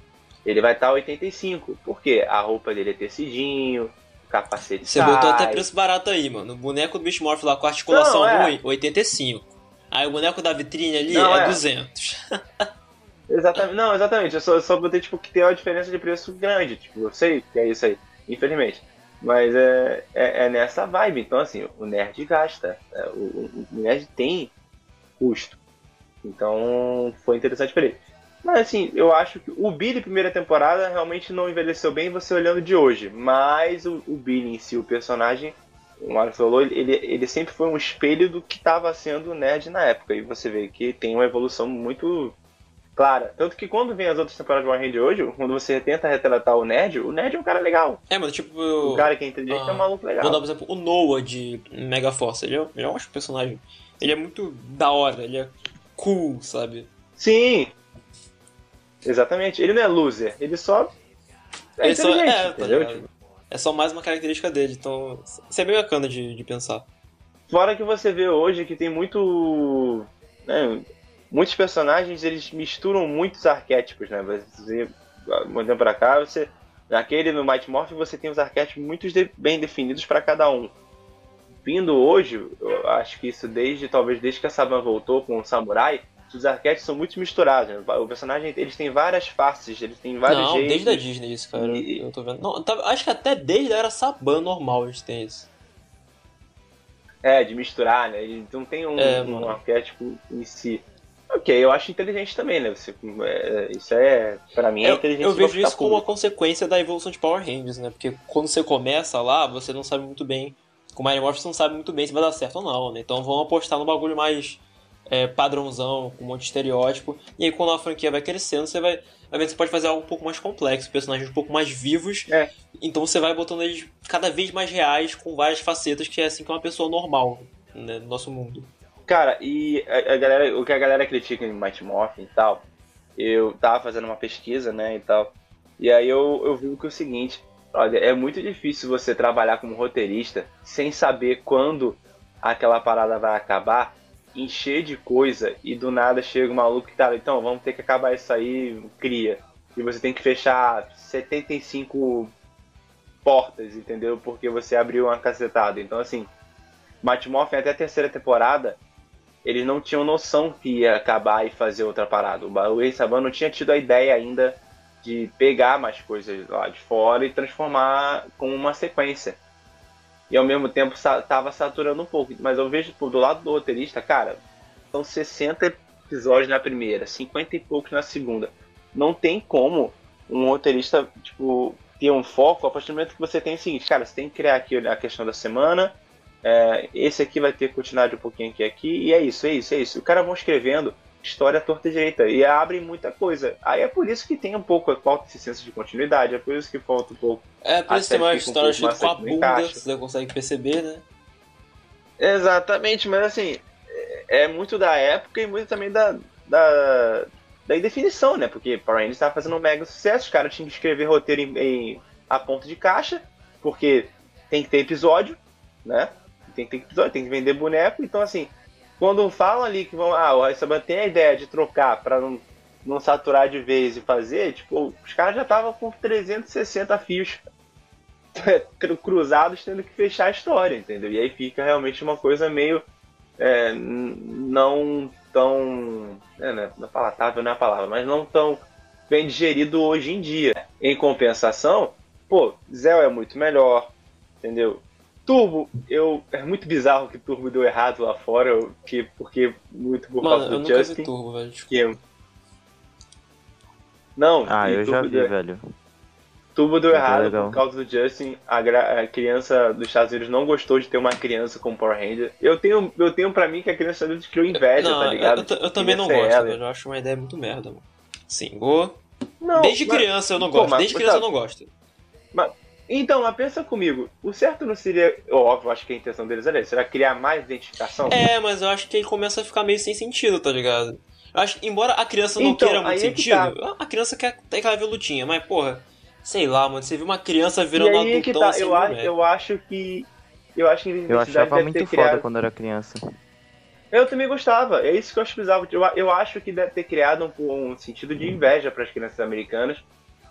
ele vai estar 85. Por quê? A roupa dele é tecidinho, capacete Você sai. botou até preço barato aí, mano. O boneco do Beast Morph lá com articulação Não, é. ruim, 85. Aí o boneco da vitrine ali Não, é, é. 200. Exatamente, não, exatamente. Eu só, eu só botei, tipo, que tem uma diferença de preço grande. Tipo, eu sei que é isso aí, infelizmente. Mas é, é, é nessa vibe. Então, assim, o nerd gasta. É, o, o- nerd tem custo. Então, foi interessante pra ele. Mas, assim, eu acho que o Billy, primeira temporada, realmente não envelheceu bem você olhando de hoje. Mas o, o Billy em si, o personagem, o Marcos falou, ele, ele sempre foi um espelho do que estava sendo nerd na época. E você vê que tem uma evolução muito clara. Tanto que quando vem as outras temporadas de Power Ranger hoje, quando você tenta retratar o nerd, o nerd é um cara legal. É, mano, tipo. O cara que é inteligente Ah, é um maluco legal. Vou dar, por exemplo, o Noah de Mega Force. Ele é, ele é um ótimo personagem. Ele é muito da hora, ele é cool, sabe? Sim! Exatamente. Ele não é loser, ele só é Ele só- é, tá entendeu? Tipo, É só mais uma característica dele, então. Isso é bem bacana de, de pensar. Fora que você vê hoje que tem muito. né, muitos personagens eles misturam muitos arquétipos, né? Você, muito tempo pra cá, você. Naquele no Mighty Morphin você tem os arquétipos muito de- bem definidos para cada um. Vindo hoje, eu acho que isso desde talvez desde que a Saban voltou com o Samurai, os arquétipos são muito misturados. né? O personagem eles têm várias faces, eles têm vários não, jeitos. desde a Disney isso, cara. E- Eu tô vendo. Não, tá- acho que até desde a era Saban normal eles têm isso. É, de misturar, né? Ele não tem um, É, um arquétipo em si. Ok, eu acho inteligente também, né? Você, é, isso é, pra mim, é Eu, inteligente. eu vejo isso como uma consequência da evolução de Power Rangers, né? Porque quando você começa lá, você não sabe muito bem. Com Mighty Morphin você não sabe muito bem se vai dar certo ou não, né? Então vão apostar no bagulho mais é, padrãozão, com um monte de estereótipo. E aí quando a franquia vai crescendo, você vai, ver que você pode fazer algo um pouco mais complexo, personagens um pouco mais vivos. É. Então você vai botando eles cada vez mais reais, com várias facetas, que é assim que é uma pessoa normal, né? No nosso mundo. Cara, e a, a galera, o que a galera critica em Mighty Morphin e tal, eu tava fazendo uma pesquisa, né, e tal, e aí eu, eu vi que é o seguinte, olha, é muito difícil você trabalhar como roteirista sem saber quando aquela parada vai acabar, encher de coisa, e do nada chega um maluco que tá, então, vamos ter que acabar isso aí, cria. E você tem que fechar 75 portas, entendeu? Porque você abriu uma cacetada. Então, assim, Mighty Morphin até a terceira temporada, eles não tinham noção que ia acabar e fazer outra parada. O Rei Saban não tinha tido a ideia ainda de pegar mais coisas lá de fora e transformar como uma sequência. E ao mesmo tempo sa- tava saturando um pouco. Mas eu vejo do lado do roteirista, cara, são 60 episódios na primeira, 50 e poucos na segunda. Não tem como um roteirista, tipo, ter um foco a partir do momento que você tem o seguinte, cara, você tem que criar aqui a questão da semana, é, esse aqui vai ter continuidade um pouquinho aqui, aqui, e é isso, é isso, é isso. O cara vão escrevendo, história torta e direita e abre muita coisa. Aí é por isso que tem um pouco falta de senso de continuidade, é por isso que falta um pouco. É, por isso tem mais um história escrita com a bunda, você consegue perceber, né? Exatamente, mas assim, é é muito da época e muito também da, da, da indefinição, né? Porque Power Rangers estava fazendo um mega sucesso, os caras tinham que escrever roteiro em, em- a ponto de caixa, porque tem que ter episódio, né? Tem que tem que vender boneco, então assim, quando falam ali que vão, ah, o Raisaban tem a ideia de trocar para não, não saturar de vez e fazer, tipo, os caras já estavam com 360 fios cru- cruzados tendo que fechar a história, entendeu? E aí fica realmente uma coisa meio é, não tão. É, né, não é palatável não é a palavra, mas não tão bem digerido hoje em dia. Em compensação, pô, Zell é muito melhor, entendeu? Turbo, eu. É muito bizarro que Turbo deu errado lá fora, eu- que, porque muito por Mano, causa eu do nunca Justin. vi Turbo, velho. que- Não, Ah, eu já Turbo vi, deu- velho. Tubo deu Muito errado legal. por causa do Justin. A, gra- a criança dos Estados Unidos não gostou de ter uma criança com Power Ranger. Eu tenho, eu tenho pra mim que a criança dos Estados Unidos criou inveja, Não, tá eu, ligado? eu, eu também não gosto, ela. velho. Eu acho uma ideia muito merda, mano. Sim, ô, Não, desde mas- criança eu não Pô, gosto. mas- Desde mas criança eu tá- não gosto. Então, mas pensa comigo. O certo não seria. Óbvio, acho que a intenção deles é essa. Será criar mais identificação? É, mas eu acho que ele começa a ficar meio sem sentido, tá ligado? Eu acho embora a criança não Então, queira muito aí é que sentido, a criança quer ter aquela velutinha, mas porra, sei lá, mano, você viu uma criança e virando aí é que tá. assim, Eu, é. eu acho que. Eu acho que a Eu achava muito ter foda criado. quando era criança. Eu também gostava, é isso que eu acho bizarro. Eu, eu acho que deve ter criado um, um sentido de inveja para as crianças americanas.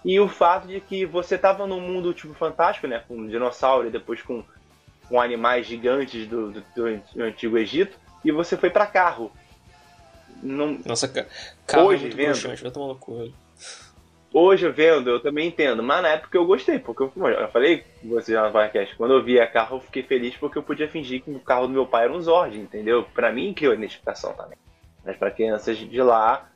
E o fato de que você tava num mundo tipo fantástico, né? Com um dinossauro e depois com, com animais gigantes do, do, do Antigo Egito. E você foi para carro. Não, Nossa, ca- carro Hoje, é vendo- broxante, vai tomar no cu, velho. hoje eu vendo, eu também entendo. Mas na época eu gostei, porque eu, eu falei com você já no podcast. Quando eu via carro, eu fiquei feliz porque eu podia fingir que o carro do meu pai era um Zord, entendeu? Pra mim criou identificação também. Mas pra crianças de lá,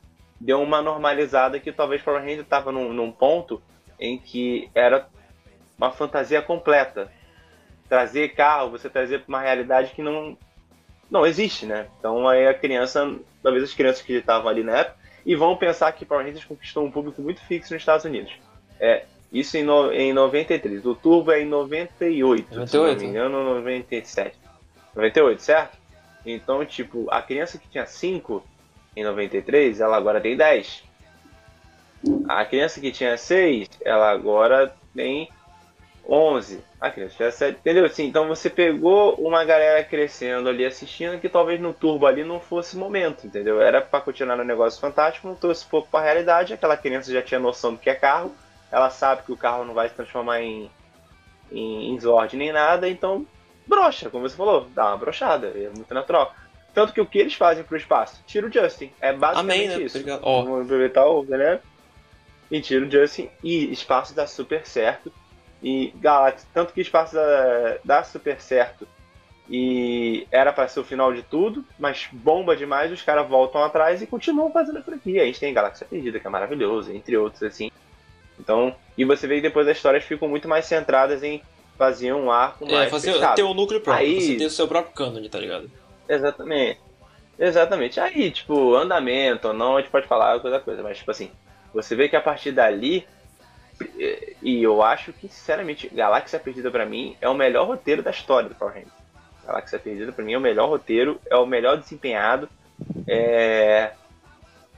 deu uma normalizada que talvez Power Ranger tava num, num ponto em que era uma fantasia completa. Trazer carro, você trazer pra uma realidade que não, não existe, né? Então aí a criança, talvez as crianças que estavam ali na época, e vão pensar que Power Rangers conquistou um público muito fixo nos Estados Unidos. É, isso em, no, em 93. O Turbo é em 98, se não 98, me engano, 97. 98, certo? Então, tipo, a criança que tinha 5 em 93, ela agora tem 10. A criança que tinha 6, ela agora tem 11. A criança tinha 7, entendeu? Assim, então você pegou uma galera crescendo ali assistindo que talvez no turbo ali não fosse momento, entendeu? Era pra continuar no negócio fantástico, não trouxe pouco pra realidade. Aquela criança já tinha noção do que é carro, ela sabe que o carro não vai se transformar em, em, em Zord nem nada, então brocha, como você falou, dá uma brochada, é muito natural. Tanto que o que eles fazem pro espaço? Tira o Justin. É basicamente Amém, né? isso. Obrigado. Ó. Vamos aproveitar o galera. E tira o Justin. E espaço dá super certo. E Galaxy, tanto que espaço dá, dá super certo. E era para ser o final de tudo, mas bomba demais, os caras voltam atrás e continuam fazendo a franquia. A gente tem Galáxia Perdida, que é maravilhoso, entre outros, assim. Então, e você vê que depois as histórias ficam muito mais centradas em fazer um arco É, mais fazer, fechado. ter o núcleo próprio, Aí- você ter o seu próprio cânone, tá ligado? Exatamente. Exatamente. Aí, tipo, andamento ou não, a gente pode falar coisa coisa, mas tipo assim, você vê que a partir dali e eu acho que, sinceramente, Galáxia Perdida pra mim é o melhor roteiro da história do Power Rangers. Galáxia Perdida pra mim é o melhor roteiro, é o melhor desempenhado, é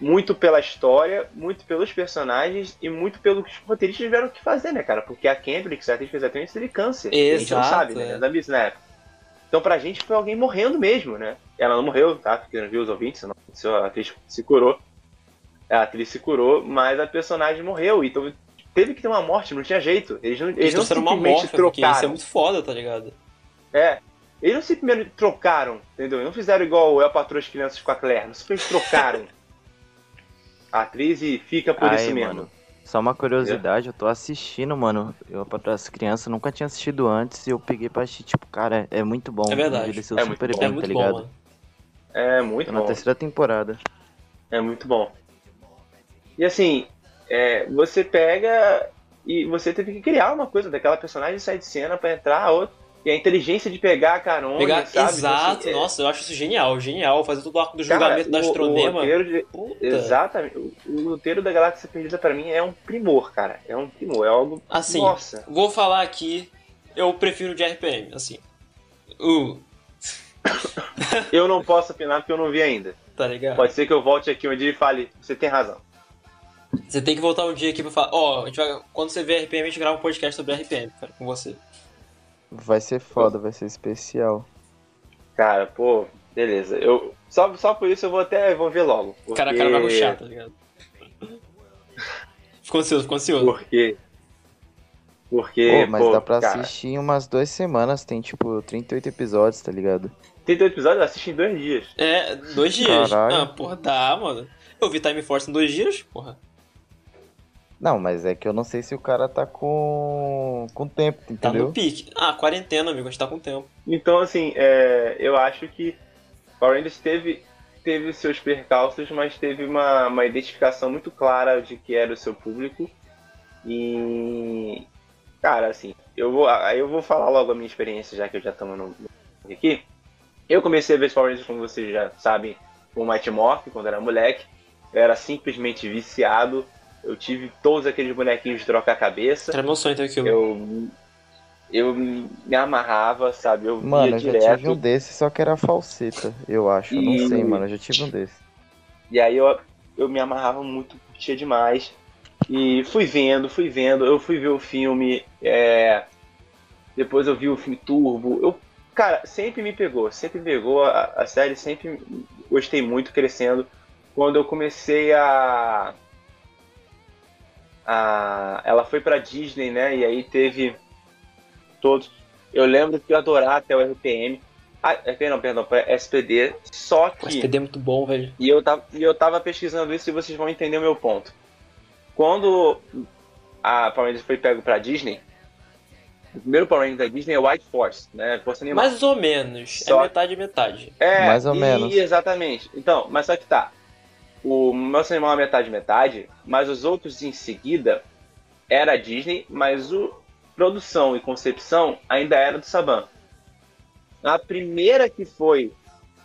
muito pela história, muito pelos personagens e muito pelo que os roteiristas tiveram que fazer, né, cara? Porque a Kendrick, que fez a atriz, teve câncer. E a gente não Exato, sabe, né? é. Não sabe isso na época. Então pra gente foi alguém morrendo mesmo, né? Ela não morreu, tá? Porque não viu os ouvintes, não. A atriz se curou. A atriz se curou, mas a personagem morreu. Então teve que ter uma morte, não tinha jeito. Eles não, eles Eles não uma simplesmente morte, trocaram. isso é muito foda, tá ligado? É. Eles não simplesmente trocaram, entendeu? Não fizeram igual o El Patrão as Crianças com a Claire. Não simplesmente trocaram a atriz e fica por Aí, isso mesmo. mano, Só uma curiosidade, eu tô assistindo, mano. Eu, pra as crianças, nunca tinha assistido antes e eu peguei pra assistir, tipo, cara, é muito bom. É verdade. Envelheceu É muito super bom. bem, é muito tá bom, ligado? mano. É muito Tô na bom. terceira temporada. É muito bom. E assim, é, você pega e você teve que criar uma coisa daquela personagem sair de cena pra entrar outra. E a inteligência de pegar a carona, Pegar, sabe? exato, Assim, é- nossa, eu acho isso genial, genial. Fazer todo o arco do Cara, julgamento da o- o astronema. roteiro de-. Exatamente. O, o roteiro da Galáxia Perdida pra mim é um primor, cara. É um primor, é algo. Assim, Nossa. Vou falar aqui, eu prefiro de RPM, assim. Uh, Eu não posso opinar porque eu não vi ainda. tá ligado? Pode ser que eu volte aqui um dia e fale, você tem razão. Você tem que voltar um dia aqui pra falar, ó, gente vai- quando você ver RPM, a gente grava um podcast sobre RPM, cara, com você. Vai ser foda, vai ser especial. Cara, pô, beleza. Eu, só, só por isso eu vou até vou ver logo. Porque... Cara, a cara vai ruxar, tá ligado? Ficou ansioso, ficou ansioso. Porque. Porque. Pô, mas pô, dá pra cara, assistir em umas duas semanas, tem tipo 38 episódios, tá ligado? Tem dois episódios, assiste em dois dias. É, dois dias. Caralho. Ah, porra, dá, mano. Eu vi Time Force em dois dias, porra. Não, mas é que eu não sei se o cara tá com com tempo, Tá entendeu? no pique. Ah, quarentena, amigo, a gente tá com tempo. Então, assim, é, eu acho que Power Rangers teve, teve os seus percalços, mas teve uma, uma identificação muito clara de que era o seu público. E. Cara, assim, eu vou, aí eu vou falar logo a minha experiência, já que eu já estamos no, no- aqui. Eu comecei a ver Power Rangers, como vocês já sabem, com o Mighty Morph, quando era moleque. Eu era simplesmente viciado. Eu tive todos aqueles bonequinhos de trocar cabeça. Era meu sonho ter aquilo. Eu, eu me amarrava, sabe? Eu Mano, ia eu já direto. tive um desse, só que era falseta, eu acho. Eu não E- sei, mano, eu já tive um desse. E aí eu, eu me amarrava muito, curtia demais. E fui vendo, fui vendo, eu fui ver o filme, é, depois eu vi o filme Turbo. Eu, cara, sempre me pegou, sempre me pegou, a, a série sempre gostei muito crescendo. Quando eu comecei a. a ela foi pra Disney, né? E aí teve todos. Eu lembro que eu adorava até o RPM. Ah, RPM não, perdão, pra SPD. Só O que. SPD é muito bom, velho. E eu tava, e eu tava pesquisando isso e vocês vão entender o meu ponto. Quando a Power Rangers foi pego pra Disney, o primeiro Power Ranger da Disney é White Force, né? Força Animal. Mais ou menos. Só- É metade e metade. é, mais ou e- menos. Exatamente. Então, mas só que tá. O Força Animal é metade metade, mas os outros em seguida era a Disney, mas o produção e concepção ainda era do Saban. A primeira que foi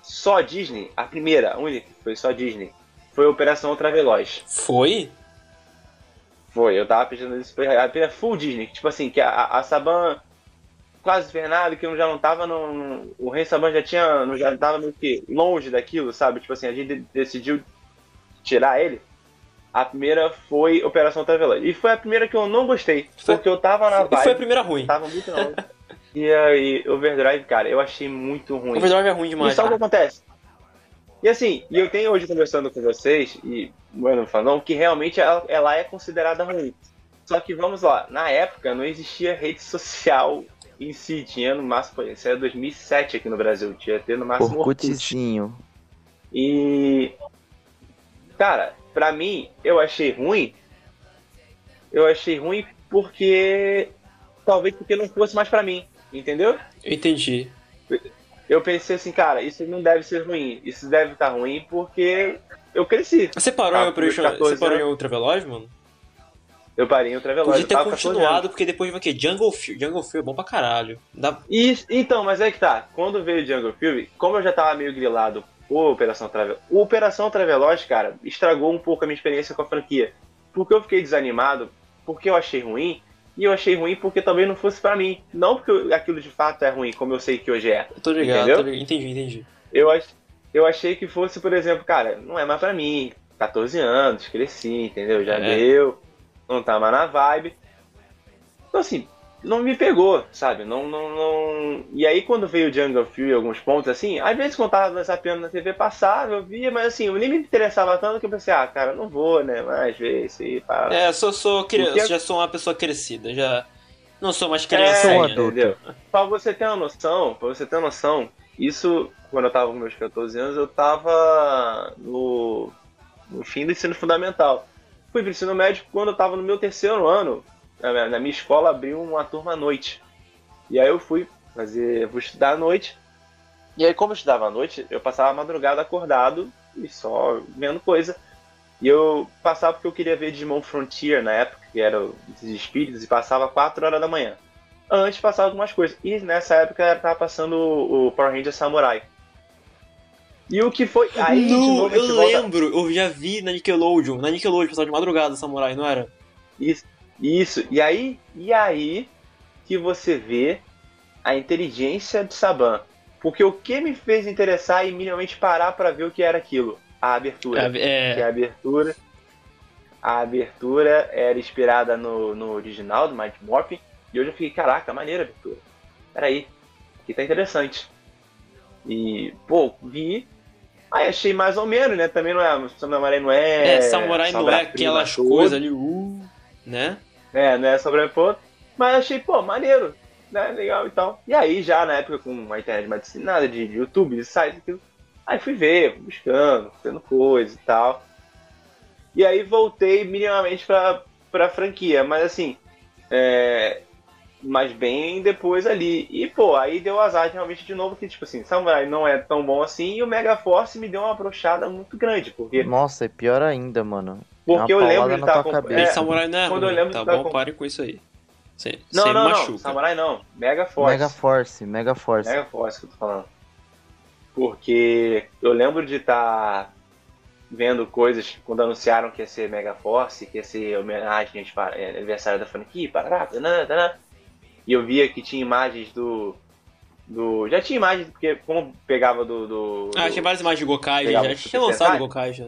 só Disney, a primeira, a única que foi só Disney, foi Operação Ultraveloz. Foi? Foi, eu tava pensando nisso, foi a primeira full Disney, tipo assim, que a, a Saban quase fez nada, que já não tava no. o Rei Saban já tinha. não- já tava meio que longe daquilo, sabe? Tipo assim, a gente de- decidiu tirar ele. A primeira foi Operação Ultraveloz. E foi a primeira que eu não gostei, Foi- porque eu tava na E foi a vibe, primeira ruim. tava muito e aí, Overdrive, cara, eu achei muito ruim. Overdrive é ruim E demais. sabe o que acontece? E assim, e eu tenho hoje conversando com vocês, e bueno, falando que realmente ela, ela é considerada ruim. Só que vamos lá, na época não existia rede social em si, tinha no máximo, isso era 2007 aqui no Brasil, tinha ter no máximo Orkut. Orkutzinho. E cara, pra mim, eu achei ruim. Eu achei ruim porque talvez porque não fosse mais pra mim, entendeu? Eu entendi. Eu pensei assim, cara, isso não deve ser ruim. Isso deve estar ruim porque eu cresci. Você parou Ah, em Operation. com 14 Você parou em anos. Ultraveloz, mano? Eu parei em Ultraveloz. Podia eu ter tava com 14 continuado, anos. porque depois vai o quê? Jungle Fury. Jungle Fury é bom pra caralho. Dá... E, então, mas é que tá. Quando veio Jungle Fury, como eu já tava meio grilado Operação Traveloz, o Operação Traveloz, cara, estragou um pouco a minha experiência com a franquia. Porque eu fiquei desanimado, porque eu achei ruim, e eu achei ruim porque talvez não fosse pra mim. Não porque aquilo de fato é ruim, como eu sei que hoje é. Eu tô ligado, Entendeu? tô ligado. Entendi, entendi. Eu, ach... eu achei que fosse, por exemplo, cara, não é mais pra mim. 14 anos, cresci, entendeu? Já É. deu, não tá mais na vibe. Então, assim, não me pegou, sabe? Não, não, não... E aí, quando veio o Jungle Fury, alguns pontos, assim, às vezes quando tava zapeando na TV, passava, eu via, mas assim, eu nem me interessava tanto que eu pensei, ah, cara, não vou, né? Mas isso aí, pá. É, sou, sou criança, Porque- já sou uma pessoa crescida, já não sou mais É, criança um ainda. entendeu? Pra você ter uma noção, pra você ter uma noção, isso, quando eu tava com meus 14 anos, eu tava no, no fim do ensino fundamental. Fui pro ensino médio quando eu tava no meu terceiro ano. Na minha, na minha escola abriu uma turma à noite. E aí eu fui fazer, vou estudar à noite. E aí, como eu estudava à noite, eu passava a madrugada acordado e só vendo coisa. E eu passava porque eu queria ver Digimon Frontier na época, que era os espíritos, e passava 4 horas da manhã. antes passava algumas coisas. E nessa época tava passando o Power Ranger Samurai. E o que foi. Aí, de novo, eu volta- lembro, eu já vi na Nickelodeon. Na Nickelodeon, passava de madrugada Samurai, não era? Isso, isso. E aí, e aí que você vê a inteligência de Saban. Porque o que me fez interessar e minimamente parar pra ver o que era aquilo? A abertura. É, Que a abertura. A abertura era inspirada no, no original do Mighty Morphin. E hoje eu fiquei, caraca, maneira a abertura. Peraí, aqui tá interessante. E, pô, vi. Aí achei mais ou menos, né? Também não é. Samurai não é. é, Samurai não é aquelas coisas ali, uh, né? É, não é sobrepor. Mas achei, pô, maneiro. Né? Legal e tal. E aí, já na época com a internet mais disseminada de, de YouTube, de site, aquilo. Aí fui ver, buscando, vendo coisa e tal. E aí voltei minimamente pra, pra franquia. Mas assim, é, mas bem depois ali. E, pô, aí deu azar realmente de novo que, tipo assim, Samurai não é tão bom assim e o Mega Force me deu uma brochada muito grande. Porque, Nossa, é pior ainda, mano. Porque uma eu lembro de estar tua com. cabeça. É, Samurai não é quando eu ruim, lembro tá tá bom? com- Parem com isso aí. Você não, você não, machuca. não. Samurai não. Mega Force. Mega Force, Mega Force. Mega Force que eu tô falando. Porque eu lembro de estar vendo coisas quando anunciaram que ia ser Mega Force, que ia ser homenagem pa- é, aniversário da franquia, parará, tanã, tanã. e eu via que tinha imagens do. do já tinha imagens, porque como pegava do. do Ah, do- tinha várias imagens de Gokai, já o tinha lançado? Gokai já.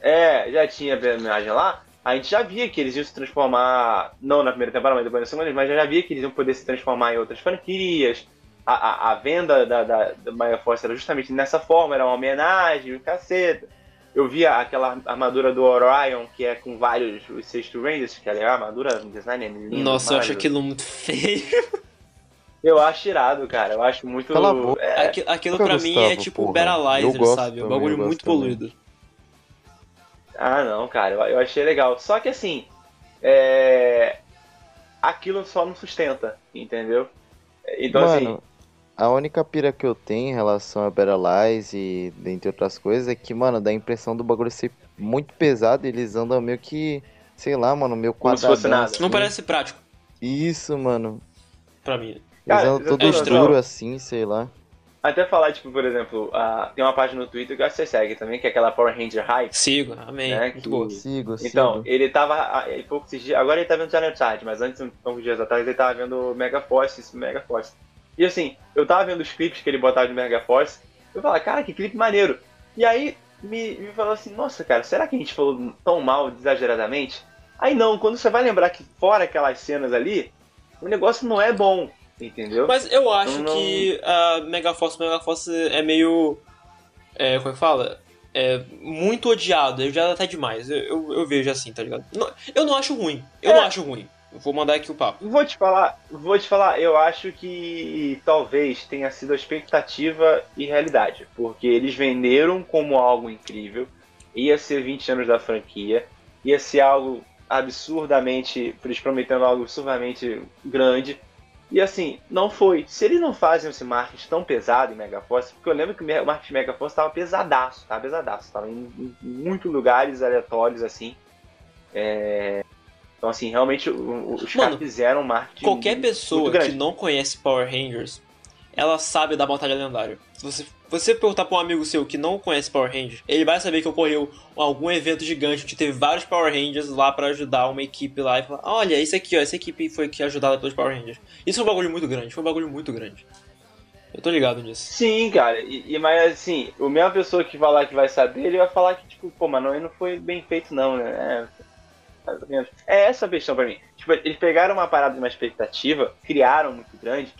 É, já tinha a imagem lá. A gente já via que eles iam se transformar, não na primeira temporada, mas depois na segunda, mas já via que eles iam poder se transformar em outras franquias. A, a, a venda da, da, da Mega Force era justamente nessa forma, era uma homenagem, um caceta. Eu via aquela armadura do Orion, que é com vários os Sexto Rangers, que é a armadura, o design é lindo. Nossa, eu acho aquilo muito feio. Eu acho irado, cara. Eu acho muito. Cala a boca. É, Aquilo, aquilo pra mim é tipo porra. Eu gosto sabe? É um bagulho muito também. Ah, não, cara, eu, eu achei legal. Só que assim, é... aquilo só não sustenta, entendeu? Então, assim, mano, a única pira que eu tenho em relação a Battleize e dentre outras coisas é que, mano, dá a impressão do bagulho ser muito pesado e eles andam meio que, sei lá, mano, meio Como se fosse nada. assim. Não parece prático Isso, mano. pra mim. Eles Cara, andam todos eu- duros assim, sei lá. Até falar, tipo, por exemplo, a- tem uma página no Twitter que eu acho que você segue também, que é aquela Power Ranger Hype. Sigo, amém. Né, que- boa. Sigo, sigo. Então, ele tava. poucos dias, agora ele tá vendo Challenge Chart, mas antes, alguns dias atrás, ele tava vendo Mega Force, isso, Mega Force. E assim, eu tava vendo os clipes que ele botava de Mega Force, eu falava, cara, que clipe maneiro. E aí me, me falou assim, nossa, cara, será que a gente falou tão mal, exageradamente? Aí não, quando você vai lembrar que fora aquelas cenas ali, o negócio não é bom, entendeu? Mas eu acho Não- que a Megaforce, Megaforce é meio. É, como é que fala? É muito odiado, eu já até demais. Eu, eu, eu vejo assim, tá ligado? Não- eu não acho ruim. Eu É. não acho ruim. Eu Vou mandar aqui o papo. Vou te falar, vou te falar, eu acho que talvez tenha sido a expectativa e realidade, porque eles venderam como algo incrível, ia ser 20 anos da franquia, ia ser algo absurdamente, eles prometendo algo absurdamente grande, e assim, não foi. Se eles não fazem esse marketing tão pesado em Megaforce, porque eu lembro que o marketing Megaforce estava pesadaço, tava pesadaço, tava em, em muitos lugares aleatórios assim. É, Então, assim, realmente os Mano, caras fizeram um marketing. Qualquer pessoa que não conhece Power Rangers, ela sabe da Batalha Lendária. Se você, você perguntar pra um amigo seu que não conhece Power Rangers, ele vai saber que ocorreu algum evento gigante que teve vários Power Rangers lá pra ajudar uma equipe lá e falar: olha, isso aqui, ó, essa equipe foi que ajudada pelos Power Rangers. Isso foi um bagulho muito grande, foi um bagulho muito grande. Eu tô ligado nisso. Sim, cara, e, e- mas assim, a mesma pessoa que falar que vai saber, ele vai falar que, tipo, pô, mas não, não foi bem feito, não, né? É, é essa a questão pra mim. Tipo, eles pegaram uma parada de uma expectativa, criaram muito grande,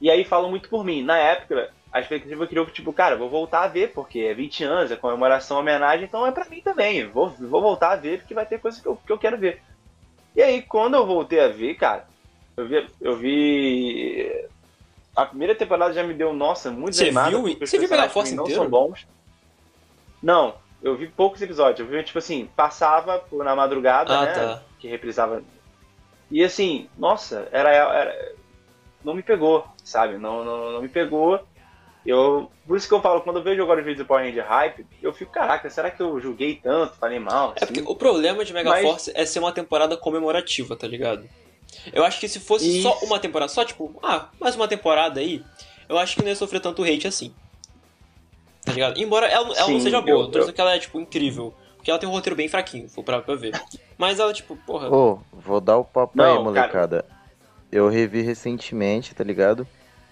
e aí falam muito por mim. Na época, a expectativa criou que, tipo, cara, vou voltar a ver, porque é 20 anos, é comemoração, homenagem, então é pra mim também. Vou, vou voltar a ver, porque vai ter coisa que eu, que eu quero ver. E aí, quando eu voltei a ver, cara, eu vi. Eu vi a primeira temporada já me deu, nossa, muito Você animada, viu? Você viu personagens Megaforce não inteiro? são bons. Não, eu vi poucos episódios. Eu vi, tipo assim, passava na madrugada, Ah, né? tá. Que reprisava. E assim, nossa, era, era- Não me pegou, sabe? Não, não, não me pegou. Eu, por isso que eu falo, quando eu vejo agora o vídeo do Power Ranger Hype, eu fico, caraca, será que eu julguei tanto, falei mal? É assim? porque o problema de Megaforce é ser uma temporada comemorativa, tá ligado? Eu acho que se fosse Isso. só uma temporada, só tipo, ah, mais uma temporada aí, eu acho que não ia sofrer tanto hate assim. Tá ligado? Embora ela, ela não Sim, seja boa, eu- tô dizendo que ela é, tipo, incrível. Porque ela tem um roteiro bem fraquinho, vou pra ver. Mas ela, tipo, porra. Ô, vou dar o papo Não, aí, cara. Eu revi recentemente, tá ligado?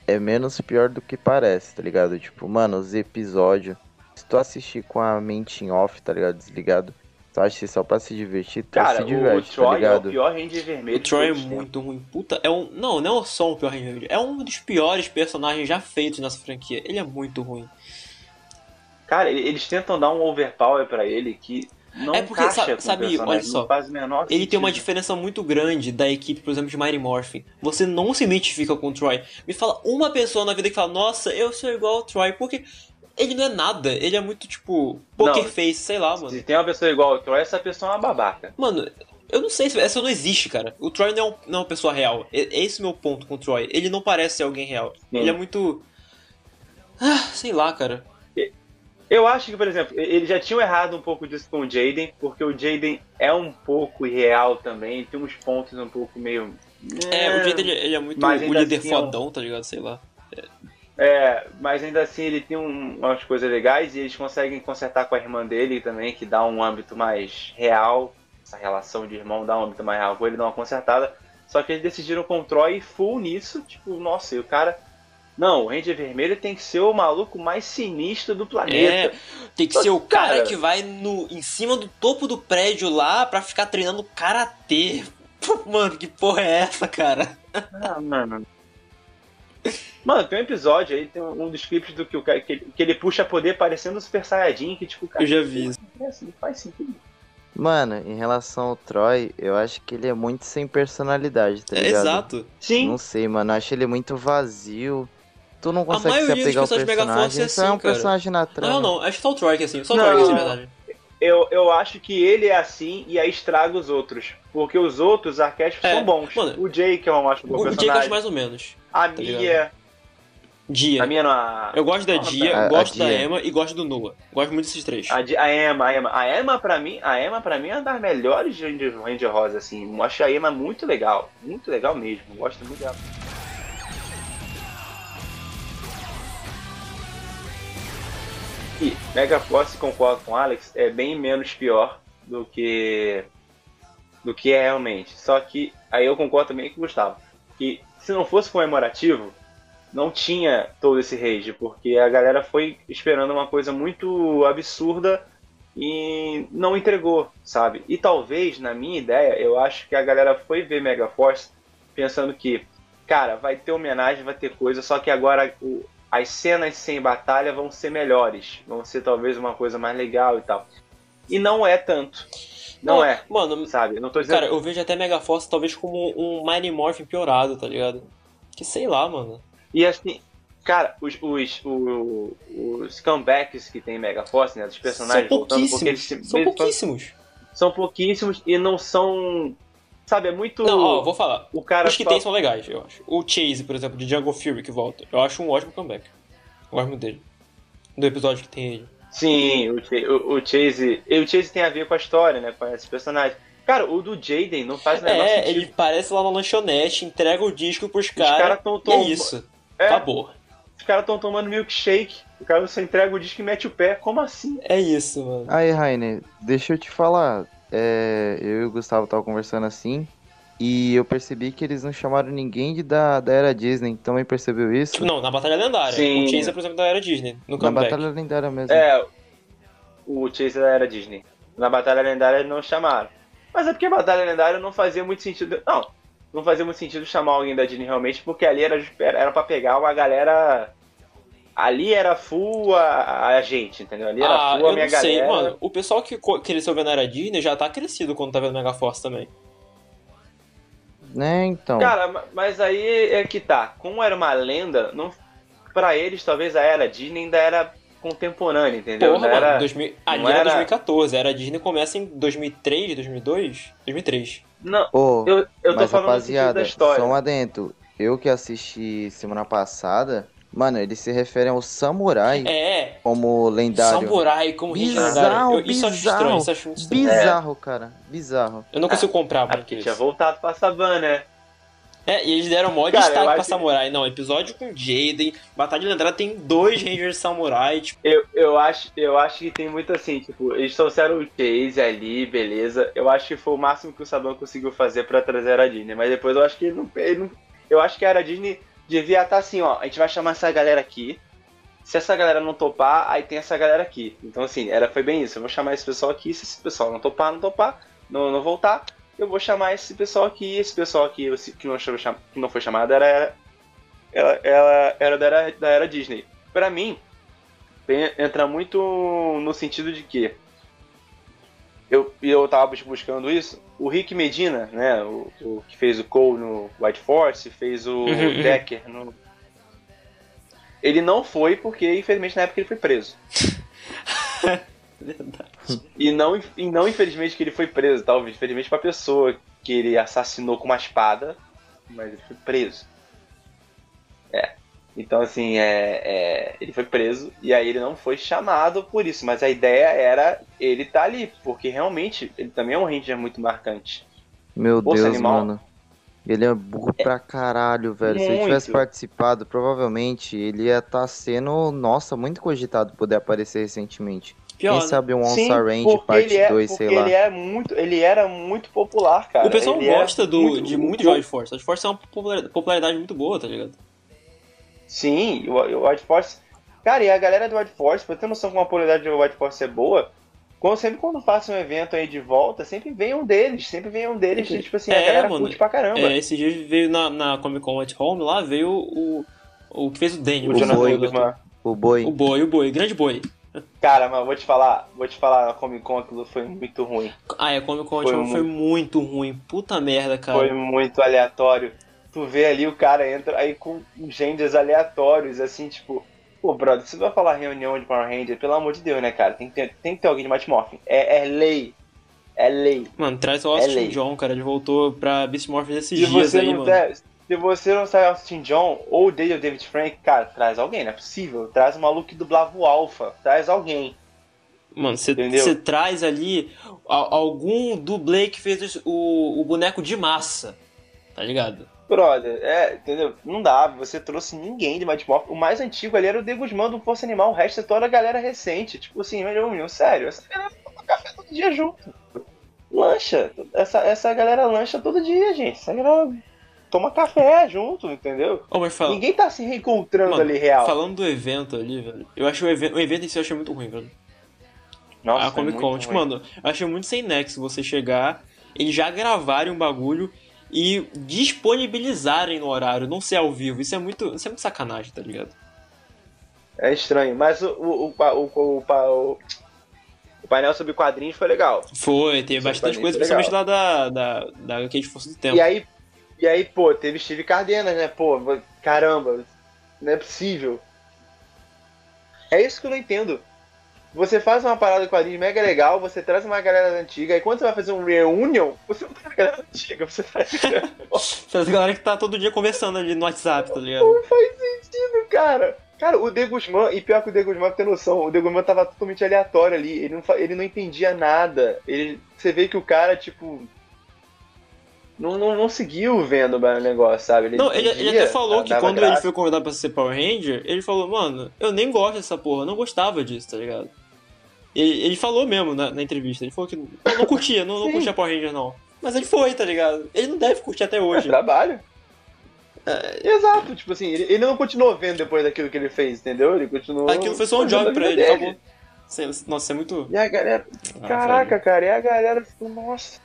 É menos pior do que parece, tá ligado? Tipo, mano, os episódios. Se tu assistir com a mente em off, tá ligado? Desligado. Tu assistir só pra se divertir, tu Cara, se o, diverte, tá Troy é o ligado? pior Ranger vermelho. O Troy é muito ruim. Puta, é um. Não, não é só um pior Ranger. É um dos piores personagens já feitos nessa franquia. Ele é muito ruim. Cara, ele- eles tentam dar um overpower pra ele que não É porque, sabe- sabe, olha só, Ele tem uma diferença muito grande da equipe, por exemplo, de Mighty Morphin. Você não se identifica com o Troy. Me fala uma pessoa na vida que fala, nossa, eu sou igual ao Troy, porque ele não é nada. Ele é muito, tipo, poker Não. face, sei lá, mano. Se tem uma pessoa igual ao Troy, essa pessoa é uma babaca. Mano, eu não sei se essa não existe, cara. O Troy não é, um- não é uma pessoa real. Esse é o meu ponto com o Troy. Ele não parece ser alguém real. Sim. Ele é muito. Ah, sei lá, cara. Eu acho que, por exemplo, eles já tinham errado um pouco disso com o Jaden, porque o Jaden é um pouco irreal também, tem uns pontos um pouco meio. É, o jeito dele ele é muito Mas o líder assim é fodão, tá ligado? Sei lá. É, mas ainda assim ele tem um- umas coisas legais e eles conseguem consertar com a irmã dele também, que dá um âmbito mais real. Essa relação de irmão dá um âmbito mais real com ele, dá uma consertada. Só que eles decidiram com o Troy full nisso, tipo, nossa, e o cara. Não, o Ranger Vermelho tem que ser o maluco mais sinistro do É, planeta. tem que Só ser o cara, cara- que vai no, em cima do topo do prédio lá pra ficar treinando karatê. Mano, que porra é essa, cara? Ah, mano. Mano, tem um episódio aí, tem um dos clipes do que, o cara, que, ele, que ele puxa poder parecendo o Super Saiyajin, que tipo, cara. Eu já vi. Não faz sentido. Mano, em relação ao Troy, eu acho que ele é muito sem personalidade, tá É, ligado? exato. Sim, Não sei, mano, eu acho ele muito vazio. Tu não consegue se maioria dos apegar de Megaforce personagem. é Isso é assim, um cara. personagem na trama. Não, não, acho que só o Troy que é assim. Só o que é assim, verdade. eu, eu acho que ele é assim e aí estraga os outros. Porque os outros arquétipos É, são bons. mano, o Jake é um acho bom O, o Jake eu personagem. acho mais ou menos. A tá Mia. Dia. A Mia não. A, Eu gosto da Dia, a- eu a gosto da Dia. Emma e gosto do Noah. Gosto muito desses três. a, a Emma, a Emma. A Emma, pra mim, a Emma, pra mim, é uma das melhores Ranger, Ranger Rosa, assim. Eu acho a Emma muito legal. Muito legal mesmo. Gosto muito dela. E Mega Force, concordo com o Alex, é bem menos pior do que do que é realmente. Só que aí eu concordo também com o Gustavo, que se não fosse comemorativo, não tinha todo esse rage, porque a galera foi esperando uma coisa muito absurda e não entregou, sabe? E talvez, na minha ideia, eu acho que a galera foi ver Mega Force pensando que, cara, vai ter homenagem, vai ter coisa, só que agora o- as cenas sem batalha vão ser melhores, vão ser talvez uma coisa mais legal e tal. E não é tanto. Não, é, Mano, sabe? Não tô dizendo. cara, eu vejo até Megaforce talvez como um Mighty Morphin piorado, tá ligado? Que sei lá, mano. E assim, cara, os, os, os comebacks que tem em Mega Force, né? Dos personagens São voltando, porque eles São pouquíssimos. são pouquíssimos e não são. Sabe, é muito. Não, ó, vou falar. O cara Os que só- tem são legais, eu acho. O Chase, por exemplo, de Jungle Fury que volta. Eu acho um ótimo comeback. Eu gosto muito dele. Do episódio que tem ele. Sim, o, o, o Chase. E o Chase tem a ver com a história, né? Com esse personagem. Cara, o do Jaden não faz menor É, sentido. ele parece lá na lanchonete, entrega o disco pros Os caras caras. estão e é isso. É, Acabou. os caras estão tomando milkshake. O cara só entrega o disco e mete o pé. Como assim? É isso, mano. Aí, Rainer, deixa eu te falar. É, eu e o Gustavo tava conversando assim. E eu percebi que eles não chamaram ninguém de da, da era Disney. Também percebeu isso? Não, na Batalha Lendária. Sim. O Chase é, por exemplo, da era Disney. No Na. Batalha Lendária mesmo. É, o Chase era Disney. Na Batalha Lendária eles não chamaram. Mas é porque a Batalha Lendária não fazia muito sentido. Não, não fazia muito sentido chamar alguém da Disney realmente, porque ali era, era pra pegar uma galera. Ali era full a, a gente, entendeu? Ali era Ah, full a eu minha não sei, galera. mano. O pessoal que cresceu vendo a era Disney já tá crescido quando tá vendo Mega Force também. Né, então. Cara, ma- mas aí é que tá. Como era uma lenda, não, pra eles talvez a era Disney ainda era contemporânea, entendeu? Porra, Não mano. era, 2000... Ali não era era- 2014. A era Disney começa em 2003, 2002? 2003. não, eu, eu tô mas falando sentido da rapaziada, história. só um adentro. Eu que assisti semana passada, mano, eles se referem ao samurai É, como lendário. Samurai como Ranger Bizarro, lendário. Eu- Isso eu acho bizarro. estranho, isso acho estranho. Bizarro, cara. Bizarro. Eu não consigo comprar, porque tinha voltado pra Savana, né? É, e eles deram mó destaque pra que- Samurai. Não, episódio com Jaden, Batalha Lendária tem dois Rangers Samurai, tipo, Eu, eu, acho, eu acho que tem muito assim, tipo, eles trouxeram o Chase ali, beleza. Eu acho que foi o máximo que o Saban conseguiu fazer pra trazer a Disney. Mas depois eu acho que ele não. Ele não eu acho que a Disney devia estar assim, ó. A gente vai chamar essa galera aqui. Se essa galera não topar, aí tem essa galera aqui. Então, assim, era, foi bem isso. Eu vou chamar esse pessoal aqui. Se esse pessoal não topar, não topar, não, não voltar, eu vou chamar esse pessoal aqui. Esse pessoal aqui que não, que não foi chamado era, ela, ela era da era, da era Disney. Pra mim, entra muito no sentido de que eu, eu tava bus- buscando isso. O Rick Medina, né? O, o que fez o Cole no White Force, fez o Uhum, uhum. Decker no. Ele não foi porque, infelizmente, na época ele foi preso. verdade. E não, e não infelizmente que ele foi preso, talvez. Infelizmente pra pessoa que ele assassinou com uma espada, mas ele foi preso. É. Então, assim, é, é, ele foi preso e aí ele não foi chamado por isso. Mas a ideia era ele estar ali, porque realmente ele também é um ranger muito marcante. Meu Força Deus, animal. mano. Ele é burro pra caralho, velho. Se ele tivesse Muito. participado, provavelmente ele ia estar sendo, nossa, muito cogitado poder aparecer recentemente. Pior, Quem sabe um Onça Range parte ele é, 2, porque sei lá. ele é muito, ele era muito popular, cara. o pessoal Ele é gosta do, muito- de muito de White Force. White Force é uma popular- popularidade muito boa, tá ligado? Sim, o, o White Force. Cara, e a galera do White Force, pra ter noção como a popularidade do White Force é boa, quando, sempre quando passa um evento aí de volta, sempre vem um deles, sempre vem um deles, e, tipo assim, a É, galera mano, curte pra caramba. É, esse dia veio na, na Comic Con at Home, lá veio o, o que fez o Daniel. o o Jonathan Boi. Guzman. O boi. O boi, o boi, grande boi. Cara, mas vou te falar, vou te falar, a Comic Con aquilo foi muito ruim. Ah, é, a Comic Con at Foi Home foi muito ruim. Puta merda, cara. Foi muito aleatório. Tu vê ali, o cara entra aí com genders aleatórios, assim, tipo... Pô, brother, você vai falar reunião de Power Ranger, pelo amor de Deus, né, cara? Tem que ter, tem que ter alguém de Matt Morphin. É, é lei. É lei. Mano, traz o É Austin lei. John, cara. Ele voltou pra Beast Morphers esses Se dias você, aí, não mano. der- se você não sai Austin John ou ou David Frank, cara, traz alguém, não é possível. Traz o maluco que dublava o Alpha. Traz alguém. Mano, você traz ali algum dublê que fez o, o boneco de massa. Tá ligado? Brother, é, entendeu? Não dá, você trouxe ninguém de Mighty Morphin. O mais antigo ali era o De Guzmán do Força Animal, o resto é toda a galera recente. Tipo assim, meu meu, sério, essa galera toma café todo dia junto. Lancha. Essa, essa galera lancha todo dia, gente. Essa galera toma café junto, entendeu? Ô, mas fala, Ninguém tá se reencontrando Mano, ali real. falando do evento ali, velho. Eu acho o evento, o evento em si eu achei muito ruim, velho. Nossa, a Comic é Con, muito tipo, ruim. mano, eu achei muito sem nexo você chegar, eles já gravarem um bagulho e disponibilizarem no horário, não ser ao vivo. Isso é muito, isso é muito sacanagem, tá ligado? É estranho, mas o, o, o, o, o, pa- o- o painel sobre quadrinhos foi legal. Foi, teve Isso bastante coisa, principalmente lá da, da, da HQ de Força do Tempo. E aí, e aí, pô, teve Steve Cardenas, né? Pô, caramba, não é possível. É isso que eu não entendo. Você faz uma parada de quadrinhos mega legal, você traz uma galera antiga, e quando você vai fazer um reunion, você não traz a galera antiga, você traz a Essa galera que tá todo dia conversando ali no WhatsApp, tá ligado? sentido, cara. Cara, o De Guzmán, e pior que o De Guzmán tem noção, o De Guzmán tava totalmente aleatório ali, ele não, ele não entendia nada. Ele, você vê que o cara, tipo. Não, não, não seguiu vendo o negócio, sabe? Não, ele, ele até falou que quando graça. ele foi convidado pra ser Power Ranger, ele falou, mano, eu nem gosto dessa porra, eu não gostava disso, tá ligado? Ele, ele falou mesmo na, na entrevista, ele falou que não, não curtia, não, não curtia Power Ranger não. Mas ele foi, tá ligado? Ele não deve curtir até É hoje. trabalho. Exato, tipo assim, ele, ele não continuou vendo depois daquilo que ele fez, entendeu? Ele continuou. Aquilo foi só um job pra ele, dele. acabou. Cê- Nossa, isso é muito. E a galera. Ah, Caraca, cara, e a galera ficou, nossa.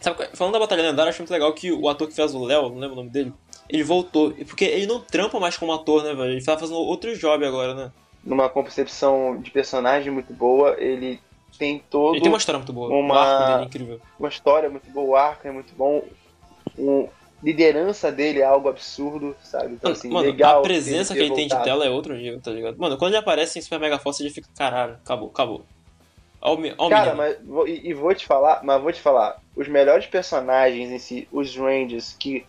Sabe, qual- falando da Batalha Lendária, eu acho muito legal que o ator que fez o Léo, não lembro o nome dele, ele voltou. Porque ele não trampa mais como ator, né, velho? Ele tá fazendo outro job agora, né? Numa concepção de personagem muito boa, ele tem todo. Ele tem uma história muito boa. uma- O arco dele é incrível. uma história muito boa, o arco é muito bom. O liderança dele é algo absurdo, sabe? Então, assim, Mano, legal. a presença que ele tem de tela é outro nível, tá ligado? Mano, quando ele aparece em Super Mega Force, ele fica, caralho, acabou, acabou. Ó o, mi- ó o Cara, mas vou- e, e vou te falar, mas vou te falar, os melhores personagens em si, os Rangers que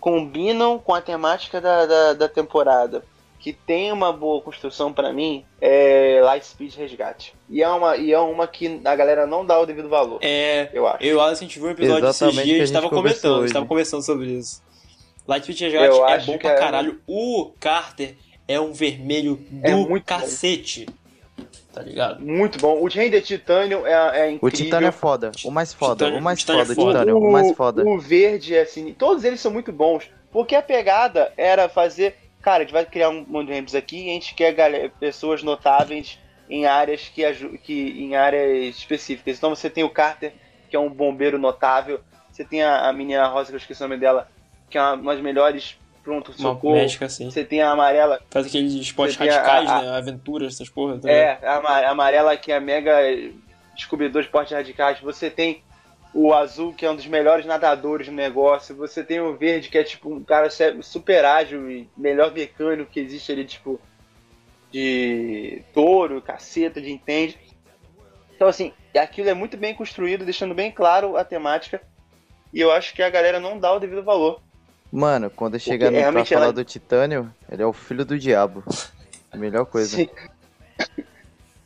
combinam com a temática da, da, da temporada, que tem uma boa construção pra mim é Lightspeed Resgate. E é, uma, e é uma que a galera não dá o devido valor, É, eu acho. eu e o Alisson, a gente viu um episódio esses Exatamente dias que e a a gente tava gente conversou comentando, a gente hoje. tava conversando sobre isso. Lightspeed Resgate Eu é acho bom que pra é- caralho. O Carter é um vermelho do É muito bom. cacete. Tá ligado? Muito bom. O Render Titânio é, é incrível. O Titânio é foda. O mais foda. Titânio- o mais Titânio é foda, foda. Titânio. O mais foda. O verde é assim. Todos eles são muito bons. Porque a pegada era fazer. Cara, a gente vai criar um mundo de Rams aqui e a gente quer galera- pessoas notáveis em áreas que, que em áreas específicas. Então você tem o Carter, que é um bombeiro notável. Você tem a, a menina rosa, que eu esqueci o nome dela, que é uma, das melhores pronto Uma socorro. médica assim. Você tem a amarela, Faz aqueles esportes tem a- radicais, a- né? Aventuras, essas porra. Tá ligado? É, a amarela que é mega descobridor de esportes radicais. Você tem o azul, que é um dos melhores nadadores do negócio. Você tem o verde, que é tipo um cara super ágil e melhor mecânico que existe ali, tipo, de touro, caceta, de entende. Então, assim, aquilo é muito bem construído, deixando bem claro a temática. E eu acho que a galera não dá o devido valor. Mano, quando chega no, pra falar ela- do Titânio, ele é o filho do diabo. A melhor coisa. Sim.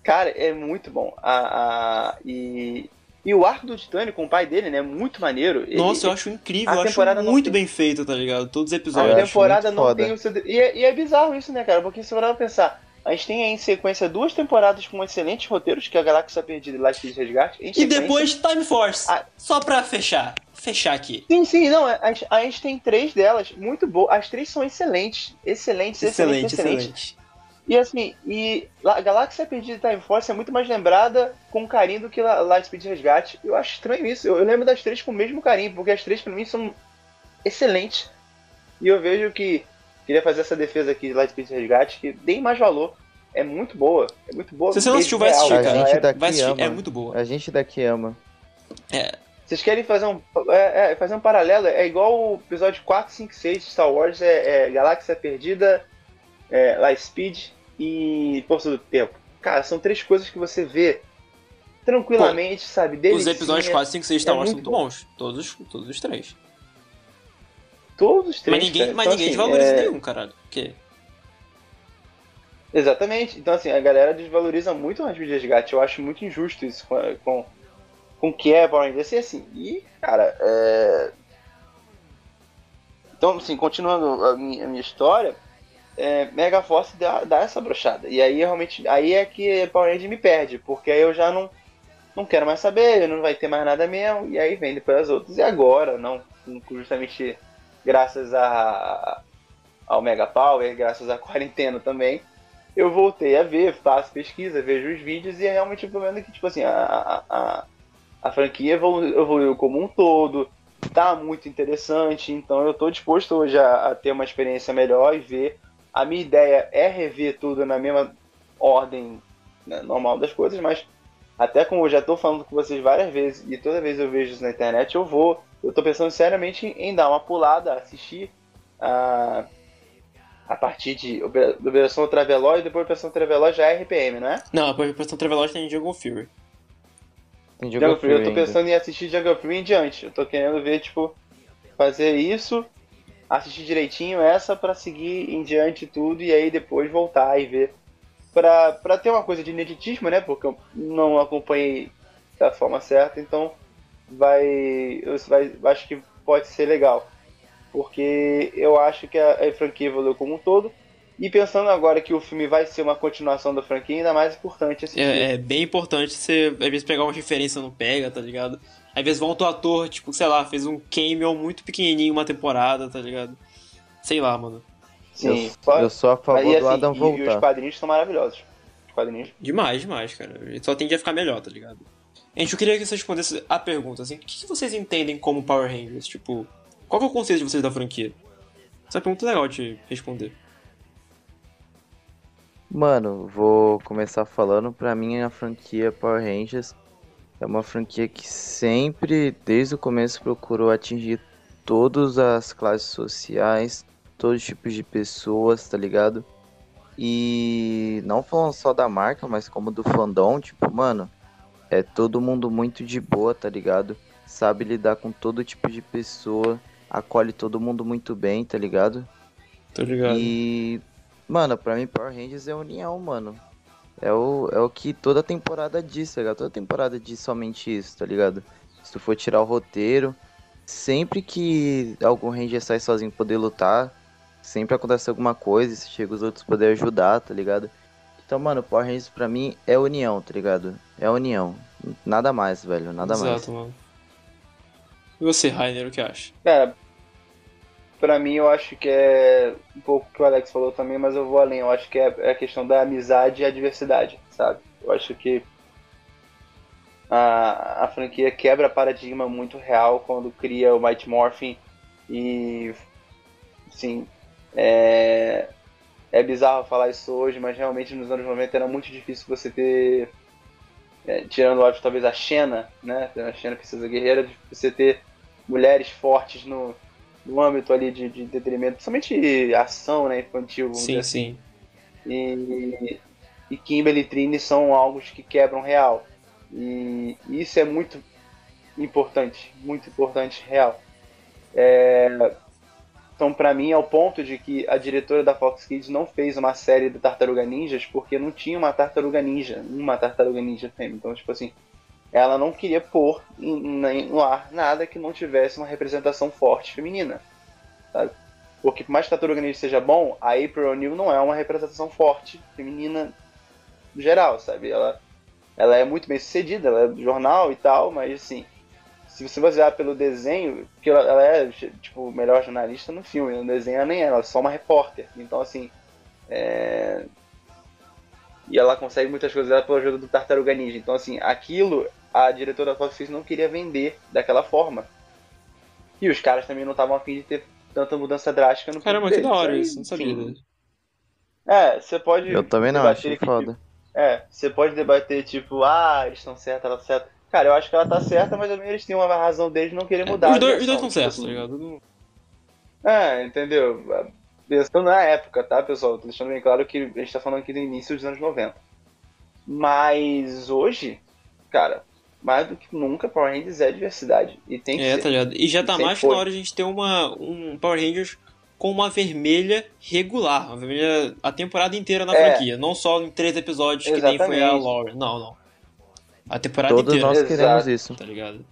Cara, é muito bom. A, a- e, e o arco do Titânio com o pai dele, né? Muito maneiro. Ele- Nossa, eu acho incrível, a eu acho muito tem- bem feito, tá ligado? Todos os a episódios. acho temporada não foda. tem o seu. E é, e é bizarro isso, né, cara? Porque se pra pensar, a gente tem aí em sequência duas temporadas com excelentes roteiros, que é a Galáxia Perdida e Lightspeed Resgate. em E sequência. depois Time Force. Ah. Só pra fechar. Fechar aqui. Sim, sim, não. A, gente- a gente tem três delas muito boas. As três são excelentes. Excelentes, excelentes, Excelente, excelentes. excelente. E assim, e La- Galáxia Perdida e Time Force é muito mais lembrada com carinho do que La- Lightspeed Resgate. Eu acho estranho isso. Eu, eu lembro das três com o mesmo carinho, porque as três pra mim são excelentes. E eu vejo que queria fazer essa defesa aqui de Lightspeed Resgate, que tem mais valor. É muito boa. É muito boa. Se você não assistiu, vai real. assistir, A cara. gente Ela é- daqui Vai assistir, ama. é muito boa. A gente daqui ama. Vocês querem fazer um, é, é, fazer um paralelo? É igual o episódio 4, 5, 6 de Star Wars, é, é Galáxia Perdida, é, Lightspeed e Força do Tempo. Cara, são três coisas que você vê tranquilamente, sabe? Os Delicinha, episódios 4, 5, 6 Star Wars são muito bons. Todos, todos os três. Todos os três. mas ninguém, cara. mas Então, ninguém assim, desvaloriza é, nenhum, caralho. Porque Exatamente. Então, assim, a galera desvaloriza muito o Rasmus Resgate. Eu acho muito injusto isso com, com, com o que é Power Rangers. E, assim, e, cara, é... Então, assim, continuando a minha, a minha história, é, Mega Force dá, dá essa brochada. E aí, realmente, aí é que Power Rangers me perde, porque aí eu já não, não quero mais saber, não vai ter mais nada mesmo, e aí vem depois as outras. E agora, não, justamente graças a, ao Mega Power, graças à quarentena também, eu voltei a ver, faço pesquisa, vejo os vídeos, e é realmente o problema é que, tipo assim, a, a, a, franquia evolu- evoluiu como um todo, tá muito interessante, então eu tô disposto hoje a, a ter uma experiência melhor e ver. A minha ideia é rever tudo na mesma ordem né, normal das coisas, mas até como eu já tô falando com vocês várias vezes e toda vez eu vejo isso na internet, eu vou. Eu tô pensando seriamente em, em dar uma pulada, assistir a, a partir de Opera- Operação Ultraveloz e depois Operação Ultraveloz já é RPM, não é? Não, a Operação Travelodge tem Jungle Fury. Tem Jungle Jungle Fury, eu tô ainda. pensando em assistir Jungle Fury em diante. Eu tô querendo ver, tipo, fazer isso, assistir direitinho essa pra seguir em diante tudo e aí depois voltar e ver. Pra, pra ter uma coisa de ineditismo, né? Porque eu não acompanhei da forma certa, então vai. Vai, acho que pode ser legal. Porque eu acho que a, a franquia evoluiu como um todo. E pensando agora que o filme vai ser uma continuação da franquia, ainda mais importante assistir. É, é bem importante você, às vezes, pegar uma referência não pega, tá ligado? Às vezes volta o ator, tipo, sei lá, fez um cameo muito pequenininho uma temporada, tá ligado? Sei lá, mano. Sim, eu, pode- eu sou a favor Aí, do assim, Adam e- E, os voltar. quadrinhos são maravilhosos. Os quadrinhos. Demais, demais, cara. Ele Só tende a ficar melhor, tá ligado? Gente, eu queria que vocês respondessem a pergunta, assim, o que que vocês entendem como Power Rangers? Tipo, qual que é o conceito de vocês da franquia? Essa pergunta é legal de responder. Mano, vou começar falando. Pra mim, a franquia Power Rangers é uma franquia que sempre, desde o começo, procurou atingir todas as classes sociais, todos os tipos de pessoas, tá ligado? E não falando só da marca, mas como do fandom, tipo, mano, é todo mundo muito de boa, tá ligado? Sabe lidar com todo tipo de pessoa, acolhe todo mundo muito bem, tá ligado? Tô ligado. E Mano, pra mim Power Rangers é união, mano. É o, é o que toda temporada diz, tá ligado? Toda temporada diz somente isso, tá ligado? Se tu for tirar o roteiro, sempre que algum Ranger sai sozinho poder lutar, sempre acontece alguma coisa, se chega os outros poder ajudar, tá ligado? Então, mano, Power Rangers pra mim é união, tá ligado? É união. Nada mais, velho, nada Exato, mais. mano. E você, Rainer, o que acha? Cara, pra mim eu acho que é um pouco que o Alex falou também, mas eu vou além. Eu acho que é é a questão da amizade e a diversidade, sabe? Eu acho que a, a franquia quebra paradigma muito real quando cria o Mighty Morphin e, sim, é, é bizarro falar isso hoje, mas realmente nos anos 90 era muito difícil você ter, é, tirando óbvio talvez a Xena, né? A Xena Princesa Guerreira, de você ter mulheres fortes no, no âmbito ali de, de entretenimento, principalmente ação, né, infantil, Sim, assim. sim. E, e Kimberly e Trini são algo que quebram real. E isso é muito importante, muito importante, real. É, então, pra mim, é o ponto de que a diretora da Fox Kids não fez uma série de Tartaruga Ninjas porque não tinha uma Tartaruga Ninja, uma Tartaruga Ninja fêmea. Então, tipo assim, ela não queria pôr no ar nada que não tivesse uma representação forte feminina, sabe? Porque por mais que Tartaruga Ninja seja bom, a April O'Neil não é uma representação forte feminina no geral, sabe? Ela, ela é muito bem sucedida, ela é do jornal e tal, mas assim, se você basear pelo desenho, porque ela, ela é tipo melhor jornalista no filme, no desenho ela nem é, ela é só uma repórter. Então assim, é... e ela consegue muitas coisas pela ajuda do Tartaruga Ninja. Então assim, aquilo a diretora da Fox Kids não queria vender daquela forma. E os caras também não estavam afim de ter tanta mudança drástica no Caramba, filme que da hora isso, não sabia. enfim, disso. É, você pode Eu também não, achei que, foda. é, você pode debater, tipo, ah, eles estão certos, ela tá certa. Cara, eu acho que ela tá certa, mas também eles têm uma razão deles de não querer mudar. Os a dois, os dois estão tipo certos, tá assim. ligado? É, entendeu? Pensando na época, tá, pessoal? Tô deixando bem claro que a gente tá falando aqui do início dos anos 90. Mas hoje, cara, mais do que nunca, Power Rangers é diversidade. E tem que É, ser. tá ligado? E já tá mais na hora de a gente ter uma, um Power Rangers com uma vermelha regular, uma vermelha a temporada inteira na É. franquia, não só em três episódios que nem foi a Exatamente. Lauren. Não, não. A temporada Todos inteira, nós Exato. queremos isso. tá ligado?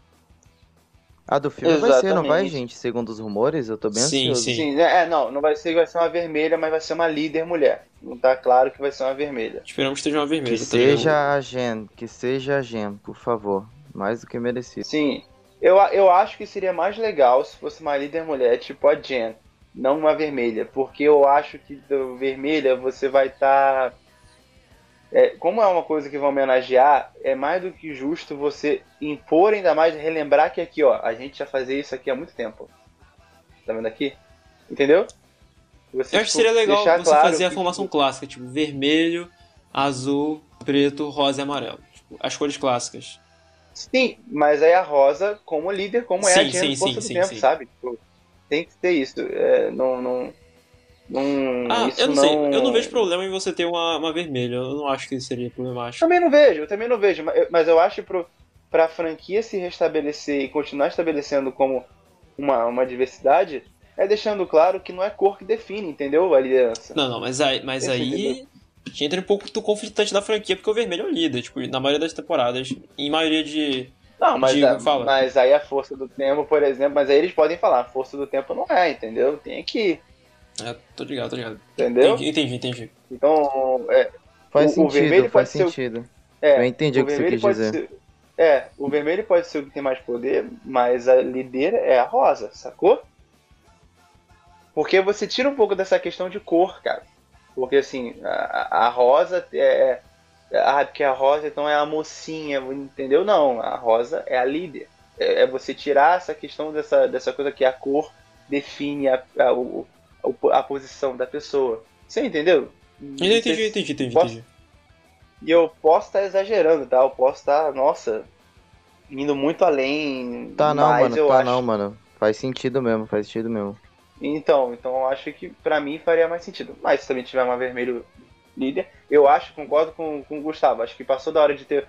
A do filme vai ser, não vai, Exatamente. gente? Segundo os rumores, eu tô bem Sim, ansioso. sim. Sim, é, não, não vai ser vai ser uma vermelha, mas vai ser uma líder mulher. Não tá claro que vai ser uma vermelha. Esperamos que esteja uma vermelha, Que tá ligado? seja a Gen, que seja a Gen, por favor. Mais do que merecido. Sim, eu, eu acho que seria mais legal se fosse uma líder mulher, tipo a Jen, não uma vermelha, porque eu acho que do vermelha você vai estar. Como é uma coisa que vai homenagear, é mais do que justo você impor ainda mais, relembrar que aqui, ó, a gente já fazia isso aqui há muito tempo. Tá vendo aqui? Entendeu? Você, Eu acho que tipo, seria legal você claro fazer a formação clássica, tipo vermelho, azul, preto, rosa e amarelo. Tipo, as cores clássicas. Sim, mas aí a Rosa como líder, como é Sim, a Jen sim, sim, do sim, Tempo, sim. sabe? Tipo, tem que ter isso. É, não, não, não, Ah, isso eu não, sei, eu não vejo problema em você ter uma, uma vermelha, eu não acho que seria problemático. Também não vejo, eu também não vejo, mas eu, mas eu acho pro, pra franquia se restabelecer e continuar estabelecendo como uma, uma diversidade, é deixando claro que não é cor que define, entendeu? A liderança. Não, não, mas aí, mas Esse aí entra um pouco do conflitante da franquia, porque o vermelho é o líder, tipo, na maioria das temporadas, em maioria de... Não, mas, Digo, a- fala. mas aí a força do tempo, por exemplo, mas aí eles podem falar, a força do tempo não é, entendeu? Tem aqui, É, tô ligado, tô ligado. entendeu? Entendi, entendi, entendi. Então, é, Faz O- o vermelho sentido, faz pode ser o- sentido. é, Eu entendi o que você quis dizer. ser- é, o vermelho pode ser o que tem mais poder, mas a líder é a rosa, sacou? Porque você tira um pouco dessa questão de cor, cara. Porque assim, a, a rosa é. Ah, porque a rosa então é a mocinha, entendeu? Não, a rosa é a líder. É, é você tirar essa questão dessa, dessa coisa que a cor define a, a, o- a posição da pessoa. Você entendeu? Entendi, entendi, entendi, entendi. Posso- entendi. E eu posso estar exagerando, tá? Eu posso estar, nossa, indo muito além. Tá não, mas mano, eu tá acho... não, mano. Faz sentido mesmo, faz sentido mesmo. Então, então eu acho que pra mim faria mais sentido. Mas se também tiver uma vermelho líder, eu acho, concordo com, com o Gustavo, acho que passou da hora de ter.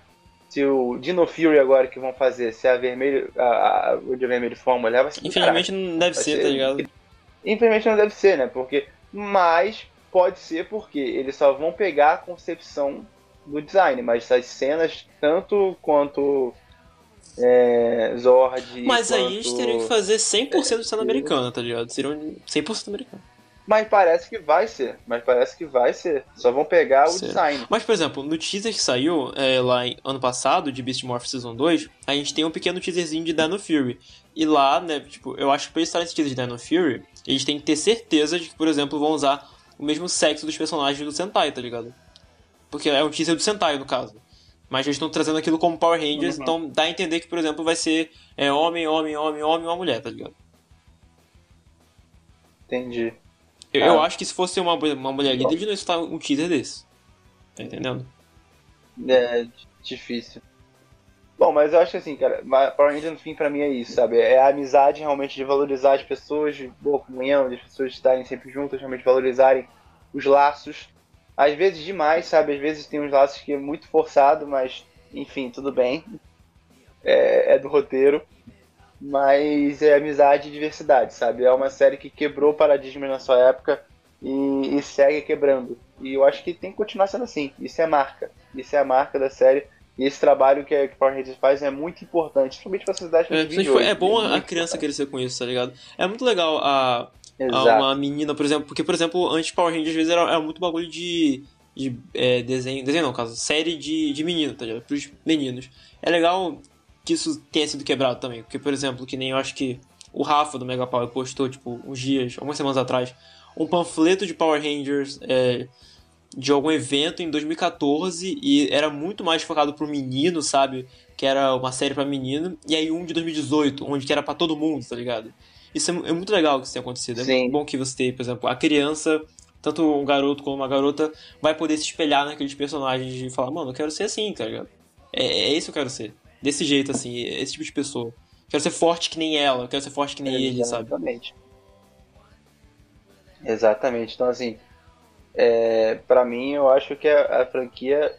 Se o Dino Fury agora que vão fazer, se a vermelho. A, a, o de vermelho for uma mulher, vai ser Infelizmente não deve ser, ser- tá ligado? Infelizmente não deve ser, né? Porque. Mas pode ser porque eles só vão pegar a concepção do design, mas as cenas, tanto quanto é, Zord. Mas quanto... aí eles teriam que fazer 100% de cena americana, tá ligado? Seriam 100% americano. Mas parece que vai ser. Mas parece que vai ser. Só vão pegar o Será? design. Mas, por exemplo, no teaser que saiu é, lá em ano passado, de Beast Morph Season 2, a gente tem um pequeno teaserzinho de Dino Fury. E lá, né, tipo, eu acho que pra eles estarem nesse teaser de Dino Fury, eles têm que ter certeza de que, por exemplo, vão usar o mesmo sexo dos personagens do Sentai, tá ligado? Porque é um teaser do Sentai, no caso. Mas eles estão trazendo aquilo como Power Rangers, Uhum. então dá a entender que, por exemplo, vai ser é, homem, homem, homem, homem e uma mulher, tá ligado? Entendi. Eu, Ah. eu acho que se fosse uma, uma mulher líder, eles não ia um teaser desse. Tá entendendo? É difícil. Bom, mas eu acho que assim, cara, Power no fim pra mim é isso, sabe? É a amizade realmente de valorizar as pessoas, de boa comunhão, de as pessoas estarem sempre juntas, realmente valorizarem os laços. Às vezes demais, sabe? Às vezes tem uns laços que é muito forçado, mas enfim, tudo bem. É, é do roteiro. Mas é amizade e diversidade, sabe? É uma série que quebrou paradigmas na sua época e, e segue quebrando. E eu acho que tem que continuar sendo assim. Isso é marca. Isso é a marca da série. E esse trabalho que a que Power Rangers faz é muito importante, principalmente pra sociedade que a É, vive hoje. é bom a muito criança importante. crescer com isso, tá ligado? É muito legal a, a uma menina, por exemplo, porque, por exemplo, antes Power Rangers às vezes era, era muito bagulho de, de é, desenho, desenho não, no caso, série de, de menino, tá ligado? Pros meninos. É legal que isso tenha sido quebrado também, porque, por exemplo, que nem eu acho que o Rafa do Mega Power postou, tipo, uns dias, algumas semanas atrás, um panfleto de Power Rangers é, de algum evento em 2014 e era muito mais focado pro menino, sabe? Que era uma série pra menino, e aí um de 2018, onde que era pra todo mundo, tá ligado? Isso é, é muito legal que isso tenha acontecido. É Sim. muito bom que você tenha, por exemplo, a criança, tanto um garoto como uma garota, vai poder se espelhar naqueles personagens e falar, mano, eu quero ser assim, tá ligado? É, é isso que eu quero ser. Desse jeito, assim, esse tipo de pessoa. Quero ser forte que nem ela, quero ser forte que nem ele, sabe? Exatamente. Exatamente. Então, assim, é, para mim, eu acho que a, a franquia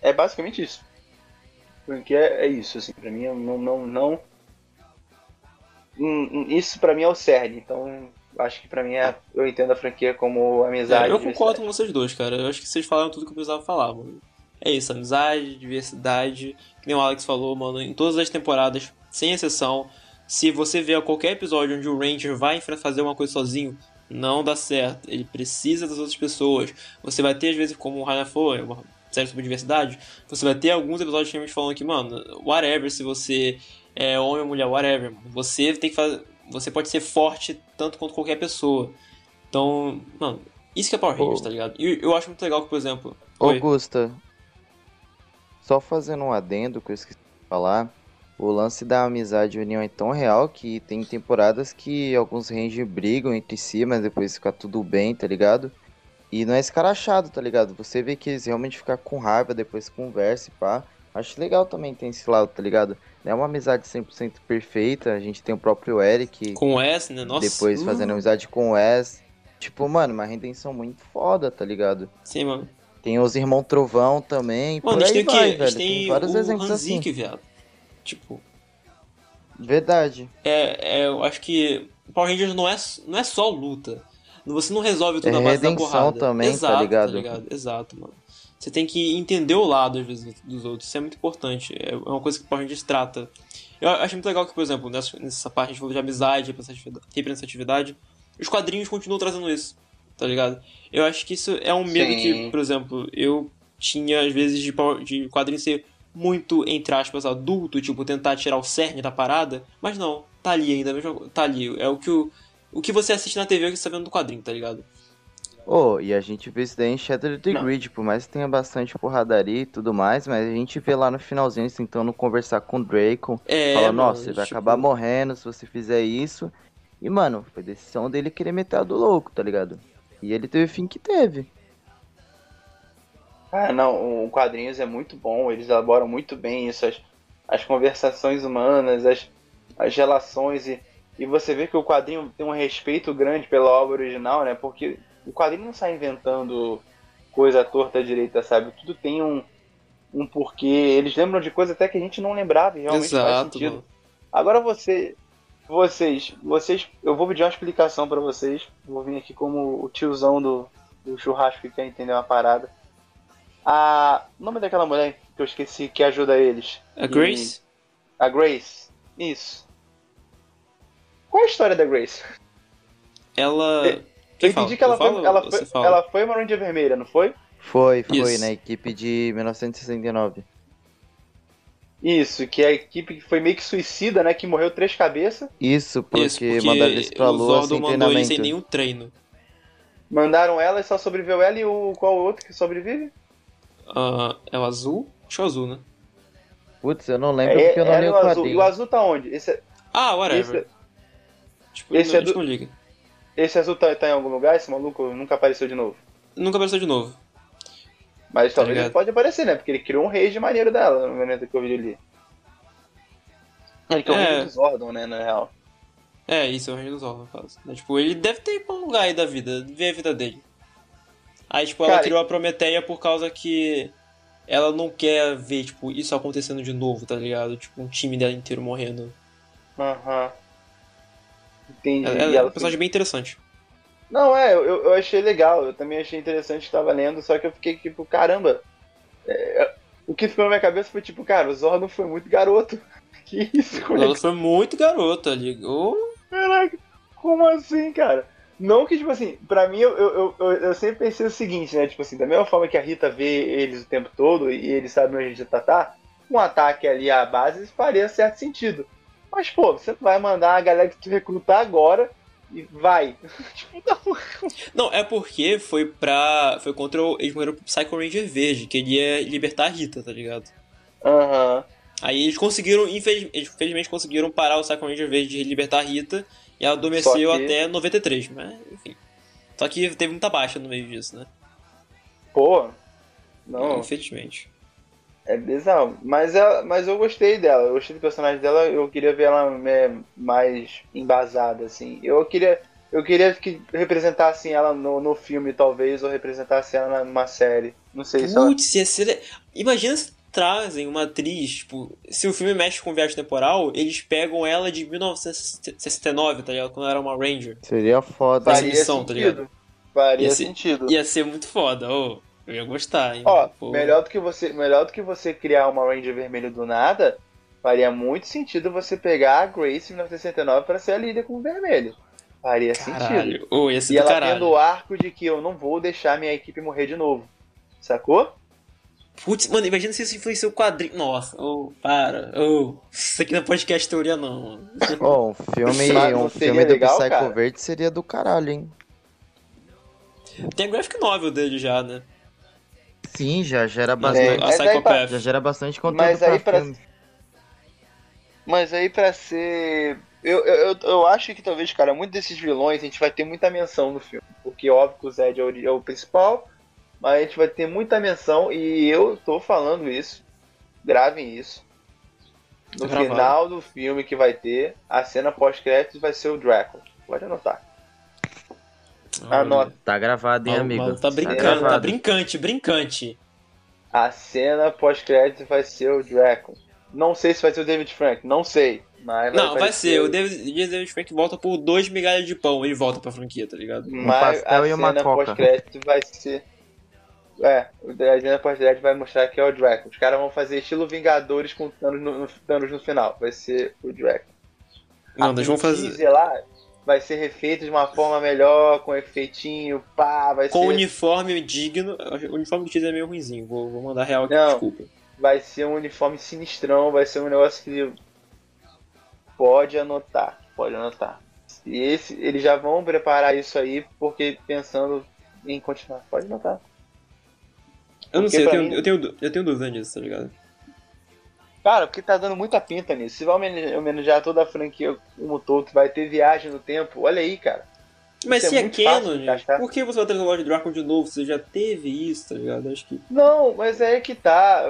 é basicamente isso. A franquia é isso, assim, pra mim, não, não, não... Hum, hum, Isso pra mim é o cerne, então acho que pra mim é, eu entendo a franquia como amizade. É, eu concordo com vocês dois, cara. Eu acho que vocês falaram tudo que eu precisava falar, mano. É isso, amizade, diversidade, que nem o Alex falou, mano, em todas as temporadas, sem exceção. Se você vê qualquer episódio onde o Ranger vai fazer uma coisa sozinho, não dá certo. Ele precisa das outras pessoas. Você vai ter, às vezes, como o Rainer falou, uma série sobre diversidade, você vai ter alguns episódios realmente falando que, mano, whatever, se você é homem ou mulher, whatever, mano, você tem que fazer. Você pode ser forte tanto quanto qualquer pessoa. Então, mano, isso que é Power Rangers, Ô. tá ligado? E eu acho muito legal que, por exemplo. Ô, Oi. Augusta, só fazendo um adendo que eu esqueci de falar, o lance da amizade e união é tão real que tem temporadas que alguns Rangers brigam entre si, mas depois fica tudo bem, tá ligado? E não é escarachado, tá ligado? Você vê que eles realmente ficam com raiva, depois conversa e pá. Acho legal também ter esse lado, tá ligado? Não é uma amizade 100% perfeita, a gente tem o próprio Eric, Com o S, né? Nossa. depois uh, fazendo amizade com o Wes. Tipo, mano, uma redenção muito foda, tá ligado? Sim, mano. Tem os Irmão Trovão também. Mano, por aí tem vai, velho. tem, Tem vários exemplos assim. Hanzik, viado. Tipo, Verdade. é, é, eu acho que Power Rangers não é, não é só luta. Você não resolve tudo É na base da porrada. também, tá Exato, ligado? Exato, mano. Você tem que entender o lado, às vezes, dos outros. Isso é muito importante. É uma coisa que o Power Rangers trata. Eu acho muito legal que, por exemplo, nessa, nessa parte a gente falou de amizade, representatividade- os quadrinhos continuam trazendo isso, tá ligado? Eu acho que isso é um medo Sim. que, por exemplo, eu tinha, às vezes, de, de quadrinho ser muito, entre aspas, adulto, tipo, tentar tirar o cerne da parada, mas não, tá ali ainda, co- tá ali. É o que, o, o que você assiste na TV que você tá vendo do quadrinho, tá ligado? Ô, e a gente vê isso daí em Shattered the Não. Grid, por mais que tenha bastante porradaria e tudo mais, mas a gente vê lá no finalzinho eles tentando conversar com o Draco. É, Fala, mano, nossa, você vai tipo, acabar morrendo se você fizer isso. E, mano, foi decisão dele querer meter a do louco, tá ligado? E ele teve o fim que teve. Ah, não, o quadrinhos é muito bom, eles elaboram muito bem isso, as, as conversações humanas, as, as relações, e, e você vê que o quadrinho tem um respeito grande pela obra original, né? Porque o quadrinho não sai inventando coisa torta à direita, sabe? Tudo tem um, um porquê, eles lembram de coisa até que a gente não lembrava e realmente faz Exato, sentido. mano. Agora você, vocês, vocês, eu vou pedir uma explicação pra vocês. Vou vir aqui como o tiozão do, do churrasco que quer entender uma parada. A. O nome daquela mulher que eu esqueci que ajuda eles. A Grace? A Grace. Isso. Qual é a história da Grace? Ela. Eu Quem entendi que ela Eu foi, ela, foi, fala? ela foi uma Ranger Vermelha, não foi? Foi, foi, Isso. na equipe de 1969. Isso, que é a equipe que foi meio que suicida, né? Que morreu três cabeças. Isso, porque, Isso, porque mandaram eles pra o lua sem mandou treinamento. sem nenhum treino. Mandaram ela e só sobreviveu ela e o qual o outro que sobrevive? Ah, é o azul? Acho é o azul, né? Putz, eu não lembro É, porque eu não era li o azul. E o azul tá onde? Esse, é- Ah, whatever. esse, Tipo, esse não, é a gente do- não liga. esse azul tá, tá em algum lugar? Esse maluco nunca apareceu de novo. Nunca apareceu de novo. Mas Tá talvez ligado. ele pode aparecer, né? Porque ele criou um rage maneiro dela no momento que eu vi ele. Ele que é o É. rei do Zordon, né? Na real. É, isso é o Rei dos Zordon, no caso. Tipo, ele deve ter ido pra um lugar aí da vida, ver a vida dele. Aí, tipo, ela Cara, criou a Prometeia por causa que ela não quer ver, tipo, isso acontecendo de novo, tá ligado? Tipo, um time dela inteiro morrendo. Aham. Entendi. Ela, E ela é um personagem bem interessante. Não, é, eu, eu achei legal, eu também achei interessante que tava lendo, só que eu fiquei tipo, caramba. é, o que ficou na minha cabeça foi tipo, cara, o Zordon foi muito garoto. Que isso, como é Ela que- foi muito garota ali. Oh, Caraca, como assim, cara? Não que, tipo assim, pra mim, eu, eu, eu, eu sempre pensei o seguinte, né? Tipo assim, da mesma forma que a Rita vê eles o tempo todo e eles sabem onde a gente tá, tá um ataque ali à base faria certo sentido. Mas, pô, você vai mandar a galera que tu recrutar agora e vai. tipo, não. Não, é porque foi pra. Foi contra o. Eles morreram pro Psycho Ranger Verde, que ele ia libertar a Rita, tá ligado? Aham. Aí eles conseguiram, infeliz- eles felizmente conseguiram parar o Psycho Ranger Verde de libertar a Rita e ela adormeceu que- até 93, mas enfim. Só que teve muita baixa no meio disso, né? Pô. Não, Infelizmente. é bizarro. Mas, ela, mas eu gostei dela, eu gostei do personagem dela, eu queria ver ela é, mais embasada, assim. Eu queria. Eu queria que representassem ela no, no filme, talvez, ou representassem ela numa série. Não sei se ela... Putz, ia ser. Imagina se trazem uma atriz, tipo, se o filme mexe com viagem temporal, eles pegam ela de 1969, tá ligado? Quando ela era uma Ranger. Seria foda. Faria missão, tá sentido. Faria Ia ser- sentido. Ia ser muito foda, ô. eu ia gostar, hein? Ó, Pô. melhor do que você, melhor do que você criar uma Ranger vermelho do nada, faria muito sentido você pegar a Grace em 1969 para ser a líder com o vermelho. Faria sentido. Caralho, ô, ia ser E do ela caralho. tendo o arco de que eu não vou deixar minha equipe morrer de novo. Sacou? Putz, mano, imagina se isso influenciou o quadrinho. Nossa, ô, para. Ô, isso aqui não é podcast teoria, não. mano. Ó, um filme, Mas um filme do legal, Psycho cara? Verde seria do caralho, hein? Tem a graphic novel dele já, né? Sim, já gera bastante. É, a. Já gera bastante conteúdo Mas aí pra pra-. Mas aí pra ser. Eu, eu, eu, eu acho que talvez, cara, muitos desses vilões a gente vai ter muita menção no filme. Porque óbvio que o Zed é o, é o principal, mas a gente vai ter muita menção e eu tô falando isso. Gravem isso. No Tá gravado. final do filme que vai ter, a cena pós-créditos vai ser o Draco. Pode anotar. Anota. Tá gravado, hein, amigo? malu Tá brincando, tá gravado. brincante, brincante. A cena pós-créditos vai ser o Draco. Não sei se vai ser o David Frank, não sei. Mas Não, vai aparecer ser. O David, David Frank volta por dois migalhas de pão. Ele volta pra franquia, tá ligado? Mas pastel a e uma cena coca. pós-crédito vai ser. É, a cena pós-crédito vai mostrar que é o Draco. Os caras vão fazer estilo Vingadores com Thanos no, no, Thanos no final. Vai ser o Draco. Mano, eles vão fazer. lá vai ser refeito de uma forma melhor, com efeitinho, pá, vai Com ser. uniforme digno. O uniforme do teaser é meio ruimzinho. Vou, vou mandar real aqui, Não. desculpa. Vai ser um uniforme sinistrão, vai ser um negócio que. Pode anotar, pode anotar. E esse, eles já vão preparar isso aí, porque pensando em continuar. Pode anotar. Eu não Porque sei, eu tenho, mim- eu, tenho, eu tenho dúvida nisso, tá ligado? Cara, porque tá dando muita pinta nisso. Se vai homenagear toda a franquia como todo, vai ter viagem no tempo, olha aí, cara. Mas Isso se é é canon, por que você vai trazer o Lord Dragon de novo? Você já teve isso, tá ligado? Acho que. Não, mas é que tá.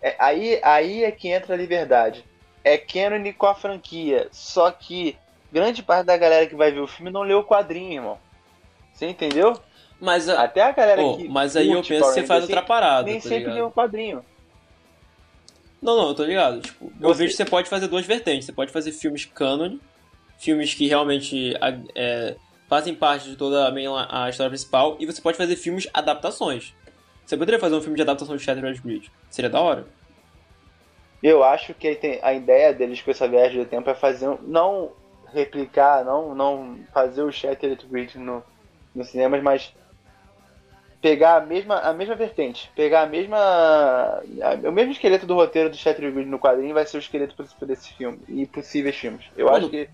É, aí, aí é que entra a liberdade. É canon com a franquia. Só que grande parte da galera que vai ver o filme não leu o quadrinho, irmão. Você entendeu? Mas, a- Até a galera Ô, que. mas aí eu penso que você faz outra parada, Nem tá sempre ligado? o quadrinho. Não, não, eu tô ligado. Tipo, eu Você- vejo que você pode fazer duas vertentes. Você pode fazer filmes canon, filmes que realmente é, fazem parte de toda a, a história principal, e você pode fazer filmes adaptações. Você poderia fazer um filme de adaptação de Shattered Bridge. Seria da hora. Eu acho que a ideia deles com essa viagem do tempo é fazer. Não replicar, não, não fazer o Shattered Bridge no, no cinemas, mas pegar a mesma, a mesma vertente, pegar a mesma. A, o mesmo esqueleto do roteiro do Shattered Bridge no quadrinho vai ser o esqueleto principal desse filme e possíveis filmes. Eu Mano, acho que.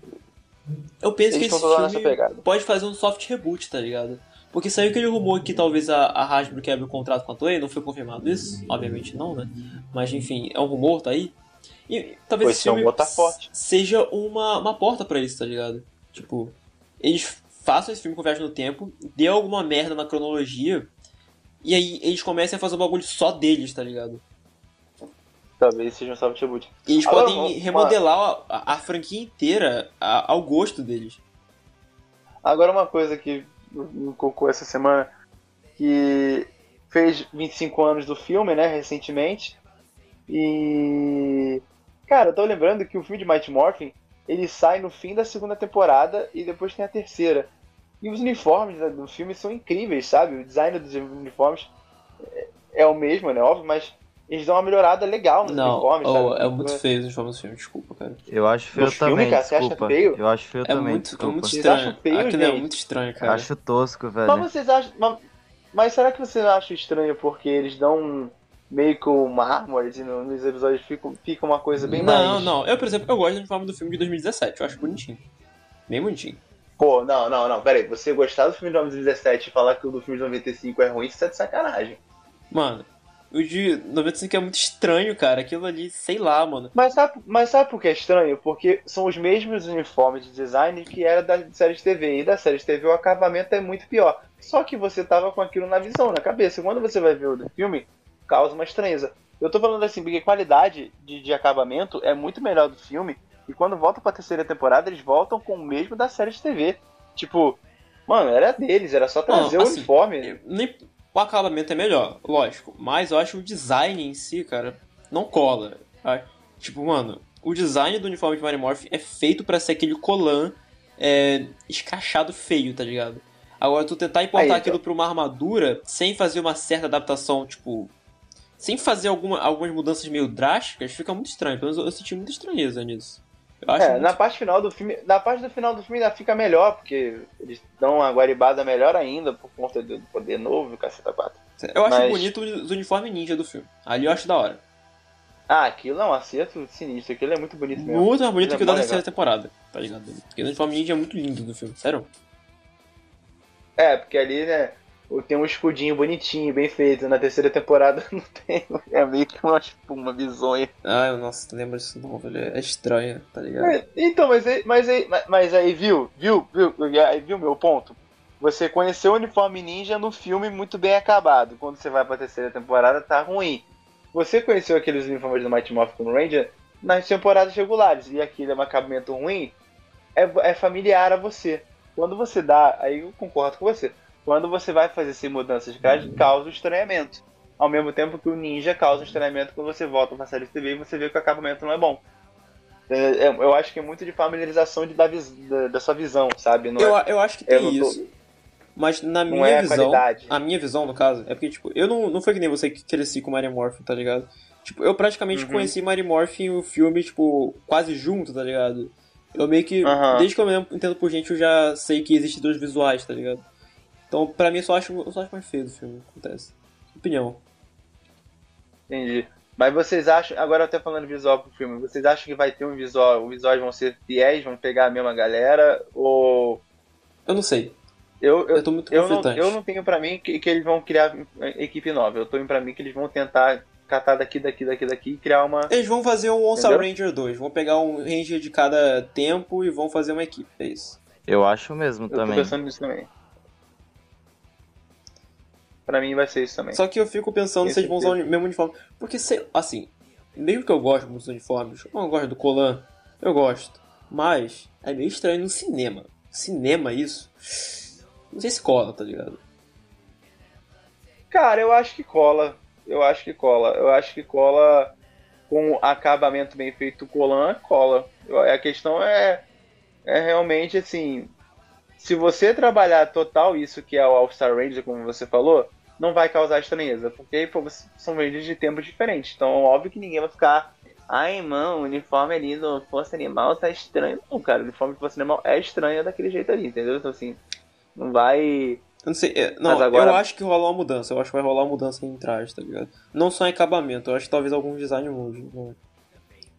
Eu penso que esse filme pode fazer um soft reboot, tá ligado? Porque saiu aquele rumor que talvez a, a Hasbro quebre o contrato com a Toei, não foi confirmado isso? Obviamente não, né? Mas enfim, é um rumor, tá aí. E talvez Pô, esse filme tá seja uma, uma porta pra isso, tá ligado? Tipo, eles façam esse filme com viagem no tempo, dê alguma merda na cronologia, e aí eles comecem a fazer um bagulho só deles, tá ligado? Talvez seja um soft reboot. E eles Agora, podem uma- remodelar a, a- a franquia inteira a- ao gosto deles. Agora uma coisa que me colocou essa semana, que fez 25 anos do filme, né, recentemente. E. Cara, eu tô lembrando que o filme de Mighty Morphin, ele sai no fim da segunda temporada e depois tem a terceira. E os uniformes né, do filme são incríveis, sabe? O design dos uniformes é- é o mesmo, né? Óbvio, mas eles dão uma melhorada legal nos Não, uniformes, oh, é muito feio os uniformes do filme, desculpa, cara. Eu acho feio No filme, também, cara, você acha desculpa. feio? Eu acho feio É também, muito, é desculpa. muito Vocês estranho. acham feio, Aquilo é gente? muito estranho, Eu cara. acho tosco, velho. Mas vocês acham. Mas, mas será que você acha estranho porque eles dão meio que o mármore e no- nos episódios fica, fica uma coisa bem não, mais. não. Eu, por exemplo, eu gosto do uniforme do filme de 2017. Eu acho bonitinho. Bem bonitinho. Pô, não, não, não, peraí. Você gostar do filme de 2017 e falar que o do filme de 95 é ruim, isso é de sacanagem. Mano, o de 95 é muito estranho, cara. Aquilo ali, sei lá, mano. Mas sabe, mas sabe por que é estranho? Porque são os mesmos uniformes de design que era da série de TV. E da série de TV o acabamento é muito pior. Só que você tava com aquilo na visão, na cabeça. Quando você vai ver o filme, causa uma estranheza. Eu tô falando assim, porque a qualidade de, de acabamento é muito melhor do filme. E quando volta pra terceira temporada, eles voltam com o mesmo da série de TV. Tipo, mano, era deles, era só trazer Não, o assim, uniforme. Eu- Nem, o acabamento é melhor, lógico. Mas eu acho o design em si, cara, não cola. Ah, Tipo, mano, o design do uniforme de Mary Morph é feito pra ser aquele colan é, escrachado feio, tá ligado? Agora, tu tentar importar Aí, então. aquilo pra uma armadura sem fazer uma certa adaptação, tipo. Sem fazer alguma, algumas mudanças meio drásticas, fica muito estranho. Pelo menos eu, eu senti muita estranheza nisso. É, na parte final do filme, na parte do final do filme ainda fica melhor, porque eles dão uma guaribada melhor ainda por conta do poder novo, caceta 4. Eu acho mas- bonito os uniformes ninja do filme. Ali eu acho da hora. Ah, aquilo é um acerto sinistro, aquilo é muito bonito mesmo. Muito mais bonito Ele é que o da terceira temporada, tá ligado? Porque o uniforme ninja é muito lindo do filme, sério. É, porque ali, né, tem um escudinho bonitinho, bem feito. Na terceira temporada não tem. É meio que uma espuma bizonha. Ai, nossa, não lembro disso não, velho. É estranho, tá ligado? É, então, mas aí, mas aí, mas- aí viu, viu, viu, aí viu meu ponto? Você conheceu o uniforme ninja no filme muito bem acabado. Quando você vai pra terceira temporada, tá ruim. Você conheceu aqueles uniformes do Mighty Morphin Ranger nas temporadas regulares. E aquele é um acabamento ruim, é, é familiar a você. Quando você dá, aí eu concordo com você. Quando você vai fazer essas mudanças, ca- causa o estranhamento. Ao mesmo tempo que o ninja causa o estranhamento quando você volta pra série TV e você vê que o acabamento não é bom. É, é, eu acho que é muito de familiarização de, da, vis- da, da sua visão, sabe? Não Eu, é, eu acho que tem tô- isso. Mas na não minha é visão, qualidade. a minha visão, no caso, é porque, tipo, eu não, não foi que nem você que cresci com Mario Morphin, tá ligado? Tipo, eu praticamente Uhum. conheci Mario Morphin e o filme, tipo, quase junto, tá ligado? Eu meio que, Aham. desde que eu me entendo por gente, eu já sei que existem dois visuais, tá ligado? Então, pra mim, eu só acho, eu só acho mais feio do filme, acontece. Opinião. Entendi. Mas vocês acham, agora até falando visual pro filme, vocês acham que vai ter um visual, os visuais vão ser fiéis, vão pegar a mesma galera? Ou. Eu não sei. Eu, eu, Eu tô muito eu, não, eu não tenho pra mim que, que eles vão criar equipe nova. Eu tenho pra mim que eles vão tentar catar daqui, daqui, daqui, daqui e criar uma. Eles vão fazer um Onça? Ranger 2. Vão pegar um Ranger de cada tempo e vão fazer uma equipe. É isso. Eu acho mesmo Eu tô também. pensando nisso também. Pra mim vai ser isso também. Só que eu fico pensando se eles vão usar o mesmo uniforme. Porque, sei, assim, mesmo que eu goste muito dos uniformes, eu não gosto do Colan, eu gosto. Mas é meio estranho no cinema. Cinema, isso. Não sei se cola, tá ligado? Cara, eu acho que cola. Eu acho que cola. Eu acho que cola com acabamento bem feito colan, cola. A questão é, é realmente assim. se você trabalhar total isso que é o All-Star Ranger, como você falou, não vai causar estranheza, porque pô, são Rangers de tempos diferentes. Então, óbvio que ninguém vai ficar. Ai, mano, o uniforme ali no Força Animal tá estranho. Não, cara, o uniforme do Força Animal é estranho daquele jeito ali, entendeu? Então, assim, não vai. Eu não sei, é, não, agora... eu acho que rola uma mudança, eu acho que vai rolar uma mudança em traje, tá ligado? Não só em acabamento, eu acho que talvez algum design mude.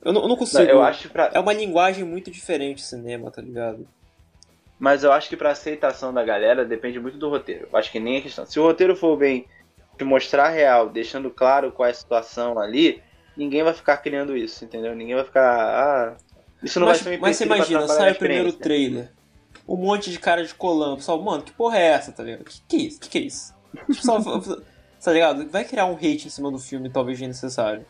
Eu não, eu não consigo. Não, eu acho pra... É uma linguagem muito diferente cinema, tá ligado? Mas eu acho que pra aceitação da galera depende muito do roteiro. Eu acho que nem a questão. Se o roteiro for bem de mostrar real, deixando claro qual é a situação ali, ninguém vai ficar criando isso, entendeu? Ninguém vai ficar. Ah, isso não mas, vai ser Mas você imagina, sai o primeiro trailer. Um monte de cara de colã. Pessoal, mano, que porra é essa, tá ligado? Que que é isso? Que que é isso? Tipo, só, tá ligado? Vai criar um hate em cima do filme, talvez desnecessário.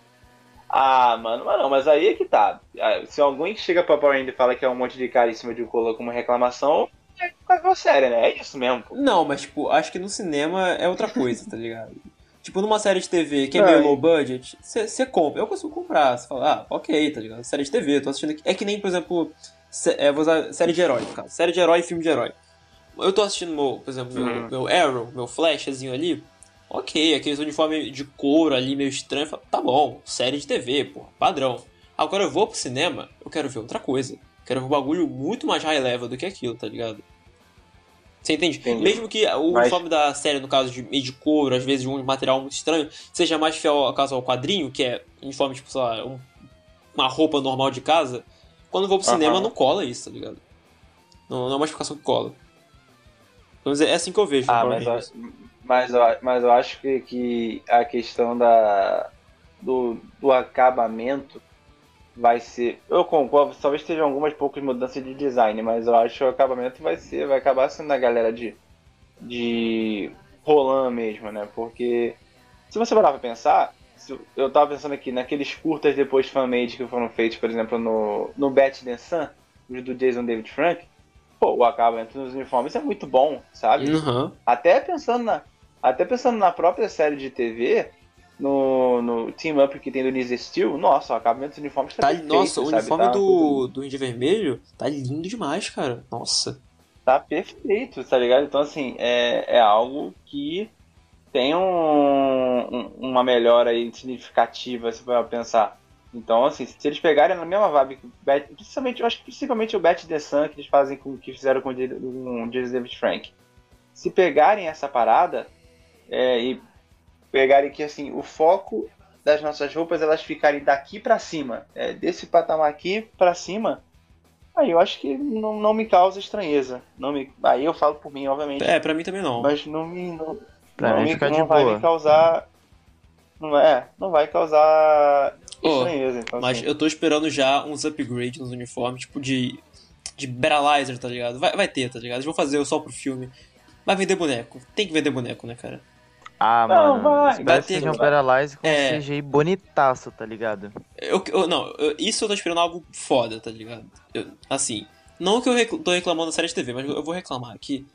Ah, mano, mas não, mas aí é que tá. Ah, se alguém chega pra Power Ranger e fala que é um monte de cara em cima de um colo com uma reclamação, é uma série, né? É isso mesmo. Pô. Não, mas tipo, acho que no cinema é outra coisa, tá ligado? Tipo, numa série de TV que é meio low budget, você compra. Eu consigo comprar. Você fala, ah, ok, tá ligado? Série de TV, tô assistindo aqui. É que nem, por exemplo, é, vou usar série de herói, no caso. Série de herói e filme de herói. Eu tô assistindo, meu, por exemplo, meu, uhum. meu Arrow, meu Flashzinho ali ok, aqueles uniformes de couro ali meio estranho, tá bom, série de TV, pô, padrão. Agora eu vou pro cinema, eu quero ver outra coisa. Quero ver um bagulho muito mais high level do que aquilo, tá ligado? Você entende? Entendi. Mesmo que o Mas... uniforme da série, no caso de meio de couro, às vezes de um material muito estranho, seja mais fiel ao caso ao quadrinho, que é uniforme, tipo, sei lá, um, uma roupa normal de casa, quando eu vou pro uhum. cinema não cola isso, tá ligado? Não, não é uma explicação que cola. Dizer, é assim que eu vejo. Ah, mas, mas, mas eu acho que, que a questão da, do, do acabamento vai ser. Eu concordo, talvez tenham algumas poucas mudanças de design, mas eu acho que o acabamento vai ser. Vai acabar sendo a galera de. de Roland mesmo, né? Porque se você parar pra pensar, eu tava pensando aqui naqueles curtas depois fan-made que foram feitos, por exemplo, no, no Bat The Sun, os do Jason David Frank, pô, o acabamento nos uniformes é muito bom, sabe? Uhum. Até pensando na, até pensando na própria série de TV, no, no Team Up que tem do Nise Steel, nossa, o acabamento dos uniformes tá, tá perfeito, Nossa, o sabe? uniforme tá do, do Índio Vermelho tá lindo demais, cara. Nossa. Tá perfeito, tá ligado? Então, assim, é, é algo que tem um, um, uma melhora aí significativa, se for pensar. Então, assim, se eles pegarem na mesma vibe que o Bet, principalmente, eu acho que principalmente o Bet The Sun que eles fazem com que fizeram com o James David Frank. Se pegarem essa parada, é, e pegarem que assim o foco das nossas roupas elas ficarem daqui para cima, é, desse patamar aqui para cima, aí eu acho que não, não me causa estranheza. Não me, aí eu falo por mim, obviamente. É, para mim também não. Mas não me não, pra não, mim me, não vai boa. me causar não é, não vai causar estranheza. então, mas assim. eu tô esperando já uns upgrades nos uniformes, tipo de de Beralizer, tá ligado? Vai, vai ter, tá ligado? Eles vão fazer só pro filme. Vai vender boneco. Tem que vender boneco, né, cara? Ah, não, mano. Vai. Espero que seja um Paralyze com é... CGI bonitaço, tá ligado? Eu, eu não, eu, isso eu tô esperando algo foda, tá ligado? Eu, assim, não que eu recl tô reclamando da série de TV, mas eu vou reclamar aqui.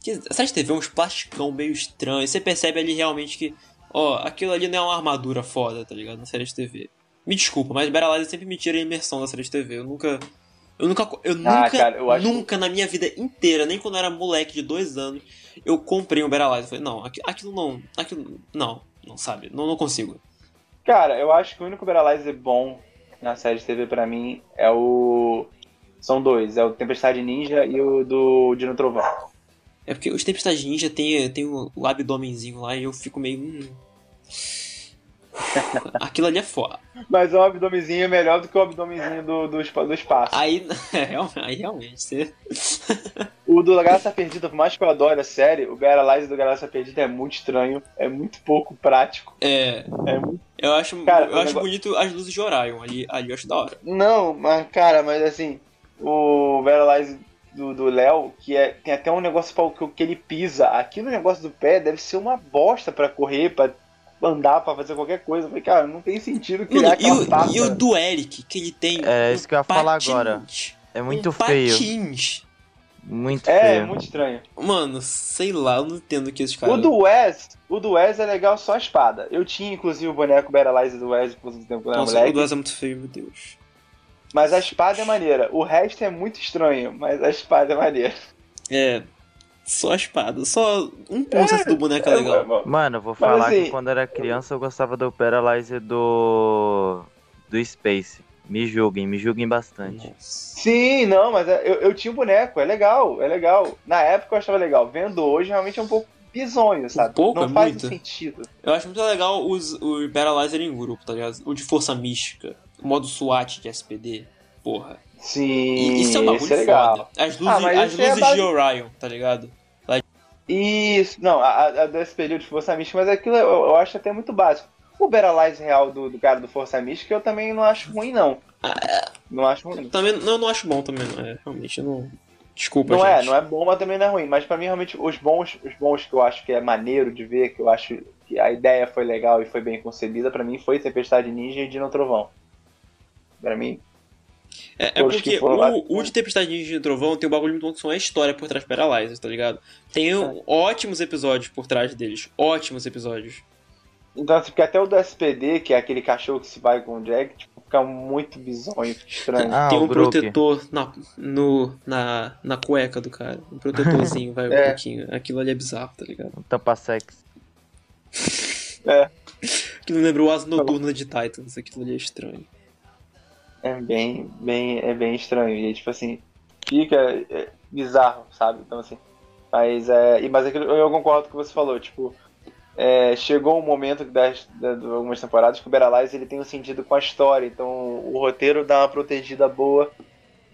Que a série de TV é uns plasticão meio estranho. Você percebe ali realmente que, ó, aquilo ali não é uma armadura foda, tá ligado? Na série de TV. Me desculpa, mas Beralize sempre me tira a imersão da série de TV. Eu nunca. Eu nunca. Eu ah, nunca. Cara, eu acho... Nunca na minha vida inteira, nem quando eu era moleque de dois anos, eu comprei um Beralize. Falei, não, aquilo não. Aquilo. Não, não sabe. Não, não consigo. Cara, eu acho que o único Beralize bom na série de TV pra mim é o. São dois, é o Tempestade Ninja e o do Dino Trovão. É porque os Tempestade Ninja tem, tem o, o abdômenzinho lá e eu fico meio. Hum... Aquilo ali é foda. Mas o abdomenzinho é melhor do que o abdomenzinho do, do, do espaço. Aí, aí realmente, você... O do Galáxia Perdida, por mais que eu adore a série, o Paralyze do Galáxia Perdida é muito estranho, é muito pouco prático. É. é muito... Eu acho, cara, eu acho negócio... bonito as luzes de Orion, ali, ali eu acho da hora. Não, mas, cara, mas assim, o Paralyze do Léo, que é, tem até um negócio que, que ele pisa. Aqui no negócio do pé deve ser uma bosta para correr, para andar pra fazer qualquer coisa. Eu falei, cara, não tem sentido criar Mano, e, o, e o do Eric, que ele tem. É um isso que eu ia falar agora. É muito um feio. Patins. Muito é, feio. É, muito estranho. Mano, sei lá, eu não entendo o que esse cara. O do Wes, o do Wes é legal só a espada. Eu tinha, inclusive, o boneco Beralize do Wes por um tempo quando Nossa, moleque. o do Wes é muito feio, meu Deus. Mas a espada é maneira. O resto é muito estranho, mas a espada é maneira. É. Só a espada. Só 1% do boneco é legal. É, Mano, eu vou Mas falar assim- que quando era criança eu gostava do Paralyzer do. do Space. Me julguem, me julguem bastante. Sim, não, mas é- eu, eu tinha um boneco, é legal, é legal. Na época eu achava legal. Vendo hoje, realmente é um pouco bizonho, sabe? pouco? não É faz muito. sentido. Eu acho muito legal os, o Paralyzer em grupo, tá ligado? O de força mística. O modo SWAT de SPD. Porra. Sim, E isso é um bagulho é legal. foda. As luzes, Ah, as é luzes base- de Orion, tá ligado? Isso, não, a, a do SPD de Força Mística, mas aquilo eu, eu acho até muito básico. O Beralize real do, do cara do Força Mística eu também não acho ruim, não. Não acho ruim. Também, não, eu não acho bom também, não. É, realmente, eu não. Desculpa, Não gente. é, não é bom, mas também não é ruim. Mas pra mim, realmente, os bons, os bons que eu acho que é maneiro de ver, que eu acho que a ideia foi legal e foi bem concebida, pra mim foi Tempestade Ninja e Dino Trovão. Pra mim, É, é porque o, o de Tempestade Ninja e Trovão tem um bagulho muito bom que são a história por trás do Paralyzer, tá ligado? Tem É. um- ótimos episódios por trás deles. Ótimos episódios. Então, assim, porque até o do SPD, que é aquele cachorro que se vai com o Jack, tipo, fica muito bizonho, estranho. Ah, tem um protetor na, no, na, na cueca do cara. Um protetorzinho, vai um É. pouquinho. Aquilo ali é bizarro, tá ligado? Um tampa-sex. Aquilo lembra o Asa Noturna de Titans. Aquilo ali é estranho. É bem, bem, é bem estranho. E tipo assim, fica é, bizarro, sabe? Então assim. Mas é. e- Mas aquilo, eu concordo com o que você falou, tipo. é, chegou um momento das, da- de algumas temporadas que o Beralize ele tem um sentido com a história, então o roteiro dá uma protegida boa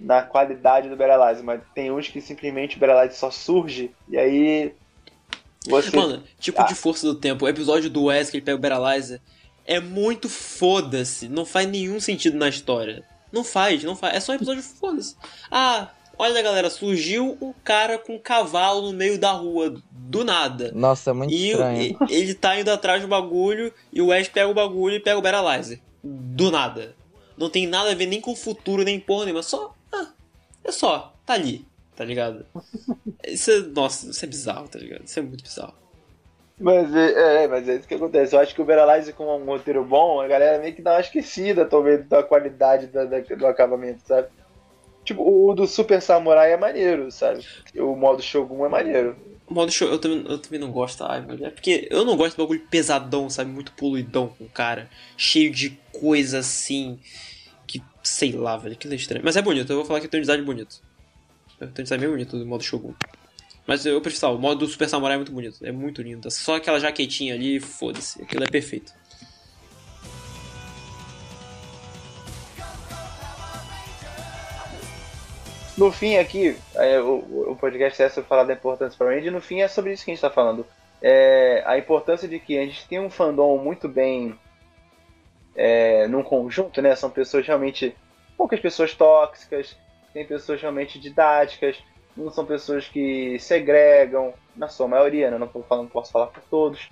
na qualidade do Beralize, mas tem uns que simplesmente o Beralize só surge e aí você Mano, tipo Ah. de força do tempo, o episódio do Wes que ele pega o Paralyzer é muito foda-se. Não faz nenhum sentido na história. Não faz, não faz. É só um episódio foda-se. Ah, olha galera, surgiu um cara com um cavalo no meio da rua, do nada. Nossa, é muito E, estranho. e- ele tá indo atrás do bagulho e o Wes pega o bagulho e pega o Paralyzer. Do nada. Não tem nada a ver nem com o futuro, nem porra nenhuma. Só. Ah, é só. Tá ali. Tá ligado? Isso é. Nossa, isso é bizarro, tá ligado? Isso é muito bizarro. Mas é, é, mas é isso que acontece. Eu acho que o Beralize com um roteiro bom, a galera meio que dá uma esquecida, talvez, da qualidade da- da- do acabamento, sabe? Tipo, o do Super Samurai é maneiro, sabe? O modo Shogun é maneiro. O modo show, eu também, eu também não gosto, ai, velho. É porque eu não gosto de bagulho pesadão, sabe? Muito poluidão com o cara. Cheio de coisa assim. Que sei lá, velho. Aquilo é estranho. Mas é bonito, eu vou falar que tem um design bonito. Tem um design bem bonito do modo Shogun. Mas eu prefiro o modo do Super Samurai é muito bonito. É muito lindo. Só aquela jaquetinha ali, foda-se. Aquilo é perfeito. No fim, aqui, é, o, o podcast é sobre falar da importância para Range, e no fim é sobre isso que a gente tá falando. É, a importância de que a gente tem um fandom muito bem é, num conjunto, né? São pessoas realmente. poucas pessoas tóxicas, tem pessoas realmente didáticas, não são pessoas que segregam, na sua maioria, né? Não, não posso falar por todos.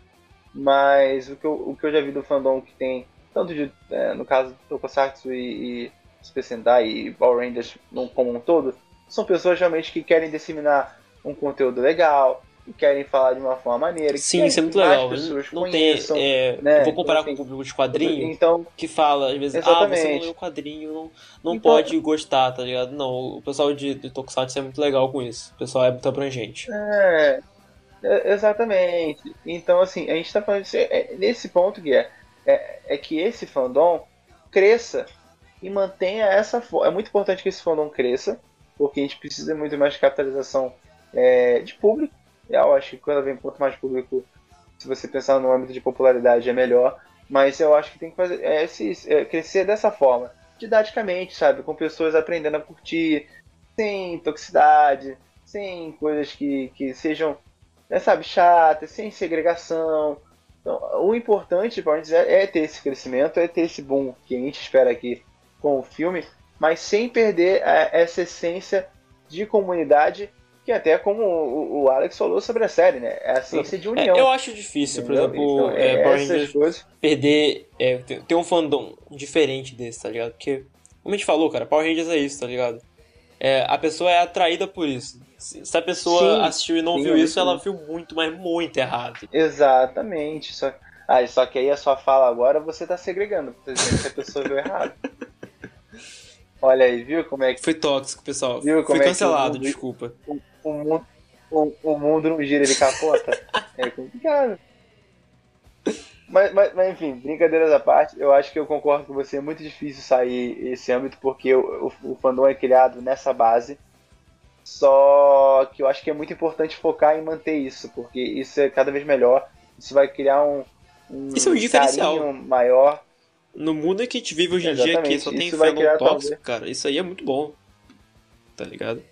Mas o que, eu, o que eu já vi do fandom que tem, tanto de, é, no caso do Tokusatsu e, e Super e Power Rangers como um todo, são pessoas realmente que querem disseminar um conteúdo legal, que querem falar de uma forma maneira. Sim, isso é muito legal. pessoas Não tem. conheçam, é, né? eu vou comparar Então, com o público de quadrinho. Então, que fala, às vezes, ah, você Exatamente. não leu o quadrinho, não, não Então- pode gostar, tá ligado? Não, o pessoal de, de Tokusatsu é muito legal com isso. O pessoal é muito abrangente. É, é, exatamente. Então, assim, a gente tá falando disso, é, nesse ponto que é, é, é que esse fandom cresça e mantenha essa forma. É muito importante que esse fandom cresça, porque a gente precisa muito mais de capitalização é, de público. Eu acho que quando vem quanto mais público, se você pensar no âmbito de popularidade, é melhor. Mas eu acho que tem que fazer é, esse, é, crescer dessa forma, didaticamente, sabe? Com pessoas aprendendo a curtir, sem toxicidade, sem coisas que, que sejam, né, sabe, chatas, sem segregação. Então, o importante para dizer é ter esse crescimento, é ter esse boom que a gente espera aqui com o filme, mas sem perder a- essa essência de comunidade, que até como o, Alex falou sobre a série, né? É a essência de É, união. eu acho difícil, por entendeu? exemplo, Então, é, é, Power Rangers coisas. perder. É, ter, um fandom diferente desse, tá ligado? Porque, como a gente falou, cara, Power Rangers é isso, tá ligado? É, a pessoa é atraída por isso. Se, a pessoa Sim, assistiu e não sim, viu é isso, isso ela viu muito, mas muito errado. Exatamente. Só, ah, só que aí a sua fala agora você tá segregando, por exemplo, que a pessoa viu errado. Olha aí, viu como é que Foi tóxico, pessoal. Viu como Foi é que cancelado, o- desculpa. O mundo, o, o mundo não gira, ele capota. É complicado. Mas, mas, mas, enfim, brincadeiras à parte, eu acho que eu concordo com você. É muito difícil sair esse âmbito porque o, o, o fandom é criado nessa base. Só que eu acho que é muito importante focar em manter isso, porque isso é cada vez melhor. Isso vai criar um, um, isso é um diferencial maior. No mundo que a gente vive hoje em dia, que só tem fandom tóxico, talvez... cara, isso aí é muito bom. Tá ligado?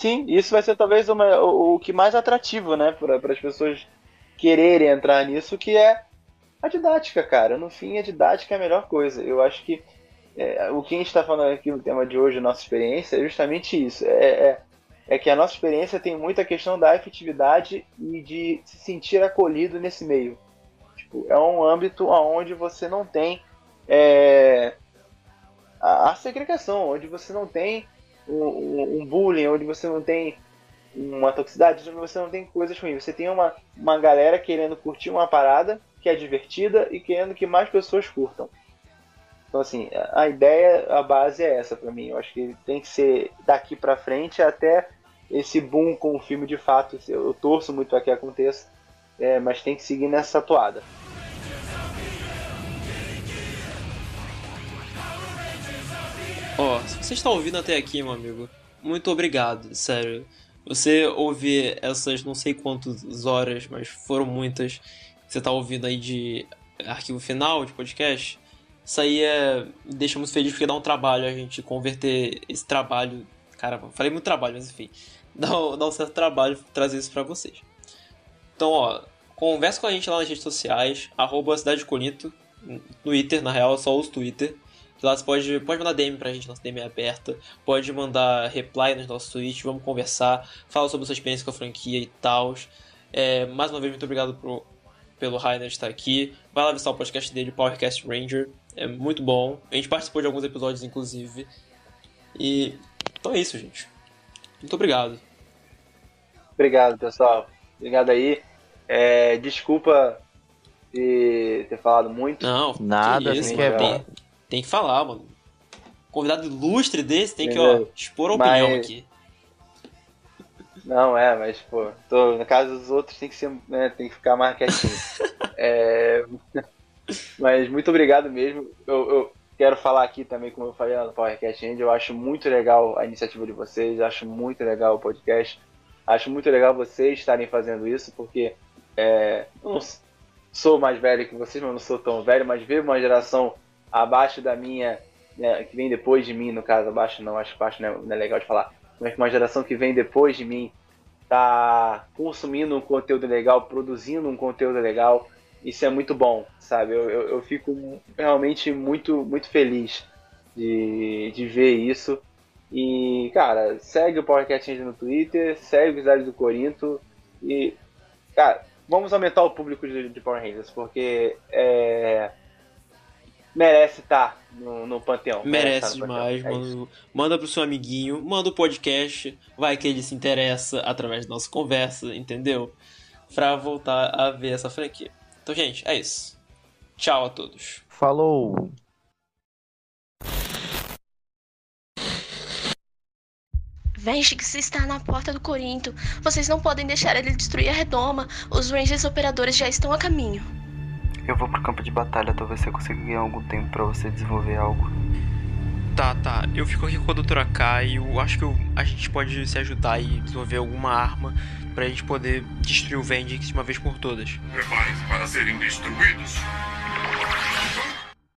Sim, isso vai ser talvez uma, o, o que mais atrativo, né, para as pessoas quererem entrar nisso, que é a didática, cara. No fim, a didática é a melhor coisa. Eu acho que é, o que a gente está falando aqui no tema de hoje, nossa experiência, é justamente isso. É, é, é, que a nossa experiência tem muita questão da efetividade e de se sentir acolhido nesse meio. Tipo, é um âmbito onde você não tem é, a, a, segregação, onde você não tem um, um, bullying, onde você não tem uma toxicidade, onde você não tem coisas ruins. Você tem uma, uma galera querendo curtir uma parada que é divertida e querendo que mais pessoas curtam. Então, assim, a ideia, a base é essa para mim. Eu acho que tem que ser daqui para frente até esse boom com o filme de fato. Eu torço muito para que aconteça, é, mas tem que seguir nessa toada. Ó, oh, se você está ouvindo até aqui, meu amigo, muito obrigado, sério. Você ouve essas não sei quantas horas, mas foram muitas você tá ouvindo aí de arquivo final de podcast, isso aí é, deixa muito feliz porque dá um trabalho a gente converter esse trabalho. Cara, falei muito trabalho, mas enfim, dá, dá um certo trabalho trazer isso para vocês. Então, ó, conversa com a gente lá nas redes sociais, arroba Cidade Conito, Twitter, na real, só uso Twitter. Lá você pode, pode mandar DM pra gente, nossa DM é aberta. Pode mandar reply nos nossos tweets, vamos conversar. Fala sobre a sua experiência com a franquia e tal. É, mais uma vez, muito obrigado por pelo Rainer estar aqui. Vai lá visitar o podcast dele, Powercast Ranger. É muito bom. A gente participou de alguns episódios, inclusive. E então é isso, gente. Muito obrigado. Obrigado, pessoal. Obrigado aí. É, desculpa de ter falado muito. Não, nada, isso, que é tem, tem, que falar, mano. Convidado ilustre desse tem que ó, expor a opinião Mas... aqui. Não, é, mas, pô, tô, no caso dos outros tem que ser, né, tem que ficar mais quietinho. é, mas muito obrigado mesmo. Eu, eu, quero falar aqui também, como eu falei lá no PowerCast End, eu acho muito legal a iniciativa de vocês, acho muito legal o podcast, acho muito legal vocês estarem fazendo isso, porque é, eu não sou mais velho que vocês, mas não sou tão velho, mas ver uma geração abaixo da minha, né, que vem depois de mim, no caso, abaixo não, acho que abaixo não é, não é legal de falar, que uma geração que vem depois de mim tá consumindo um conteúdo legal, produzindo um conteúdo legal. Isso é muito bom, sabe? Eu, eu, eu fico realmente muito, muito feliz de, de ver isso. E, cara, segue o Powercat no Twitter, segue o Cidade do Corinto. E, cara, vamos aumentar o público de, de Power Rangers, porque é, merece estar tá no, no panteão. Merece, merece demais, panteão. mano. É manda pro seu amiguinho, manda o podcast, vai que ele se interessa através da nossa conversa, entendeu? Pra voltar a ver essa franquia. Então, gente, é isso. Tchau a todos. Falou! Vengix está na porta do Corinto. Vocês não podem deixar ele destruir a redoma. Os Rangers operadores já estão a caminho. Eu vou pro campo de batalha, talvez você consiga ganhar algum tempo para você desenvolver algo. Tá, tá. Eu fico aqui com a doutora K e eu acho que eu, a gente pode se ajudar e desenvolver alguma arma pra gente poder destruir o Vendix de uma vez por todas. Preparem-se para serem destruídos.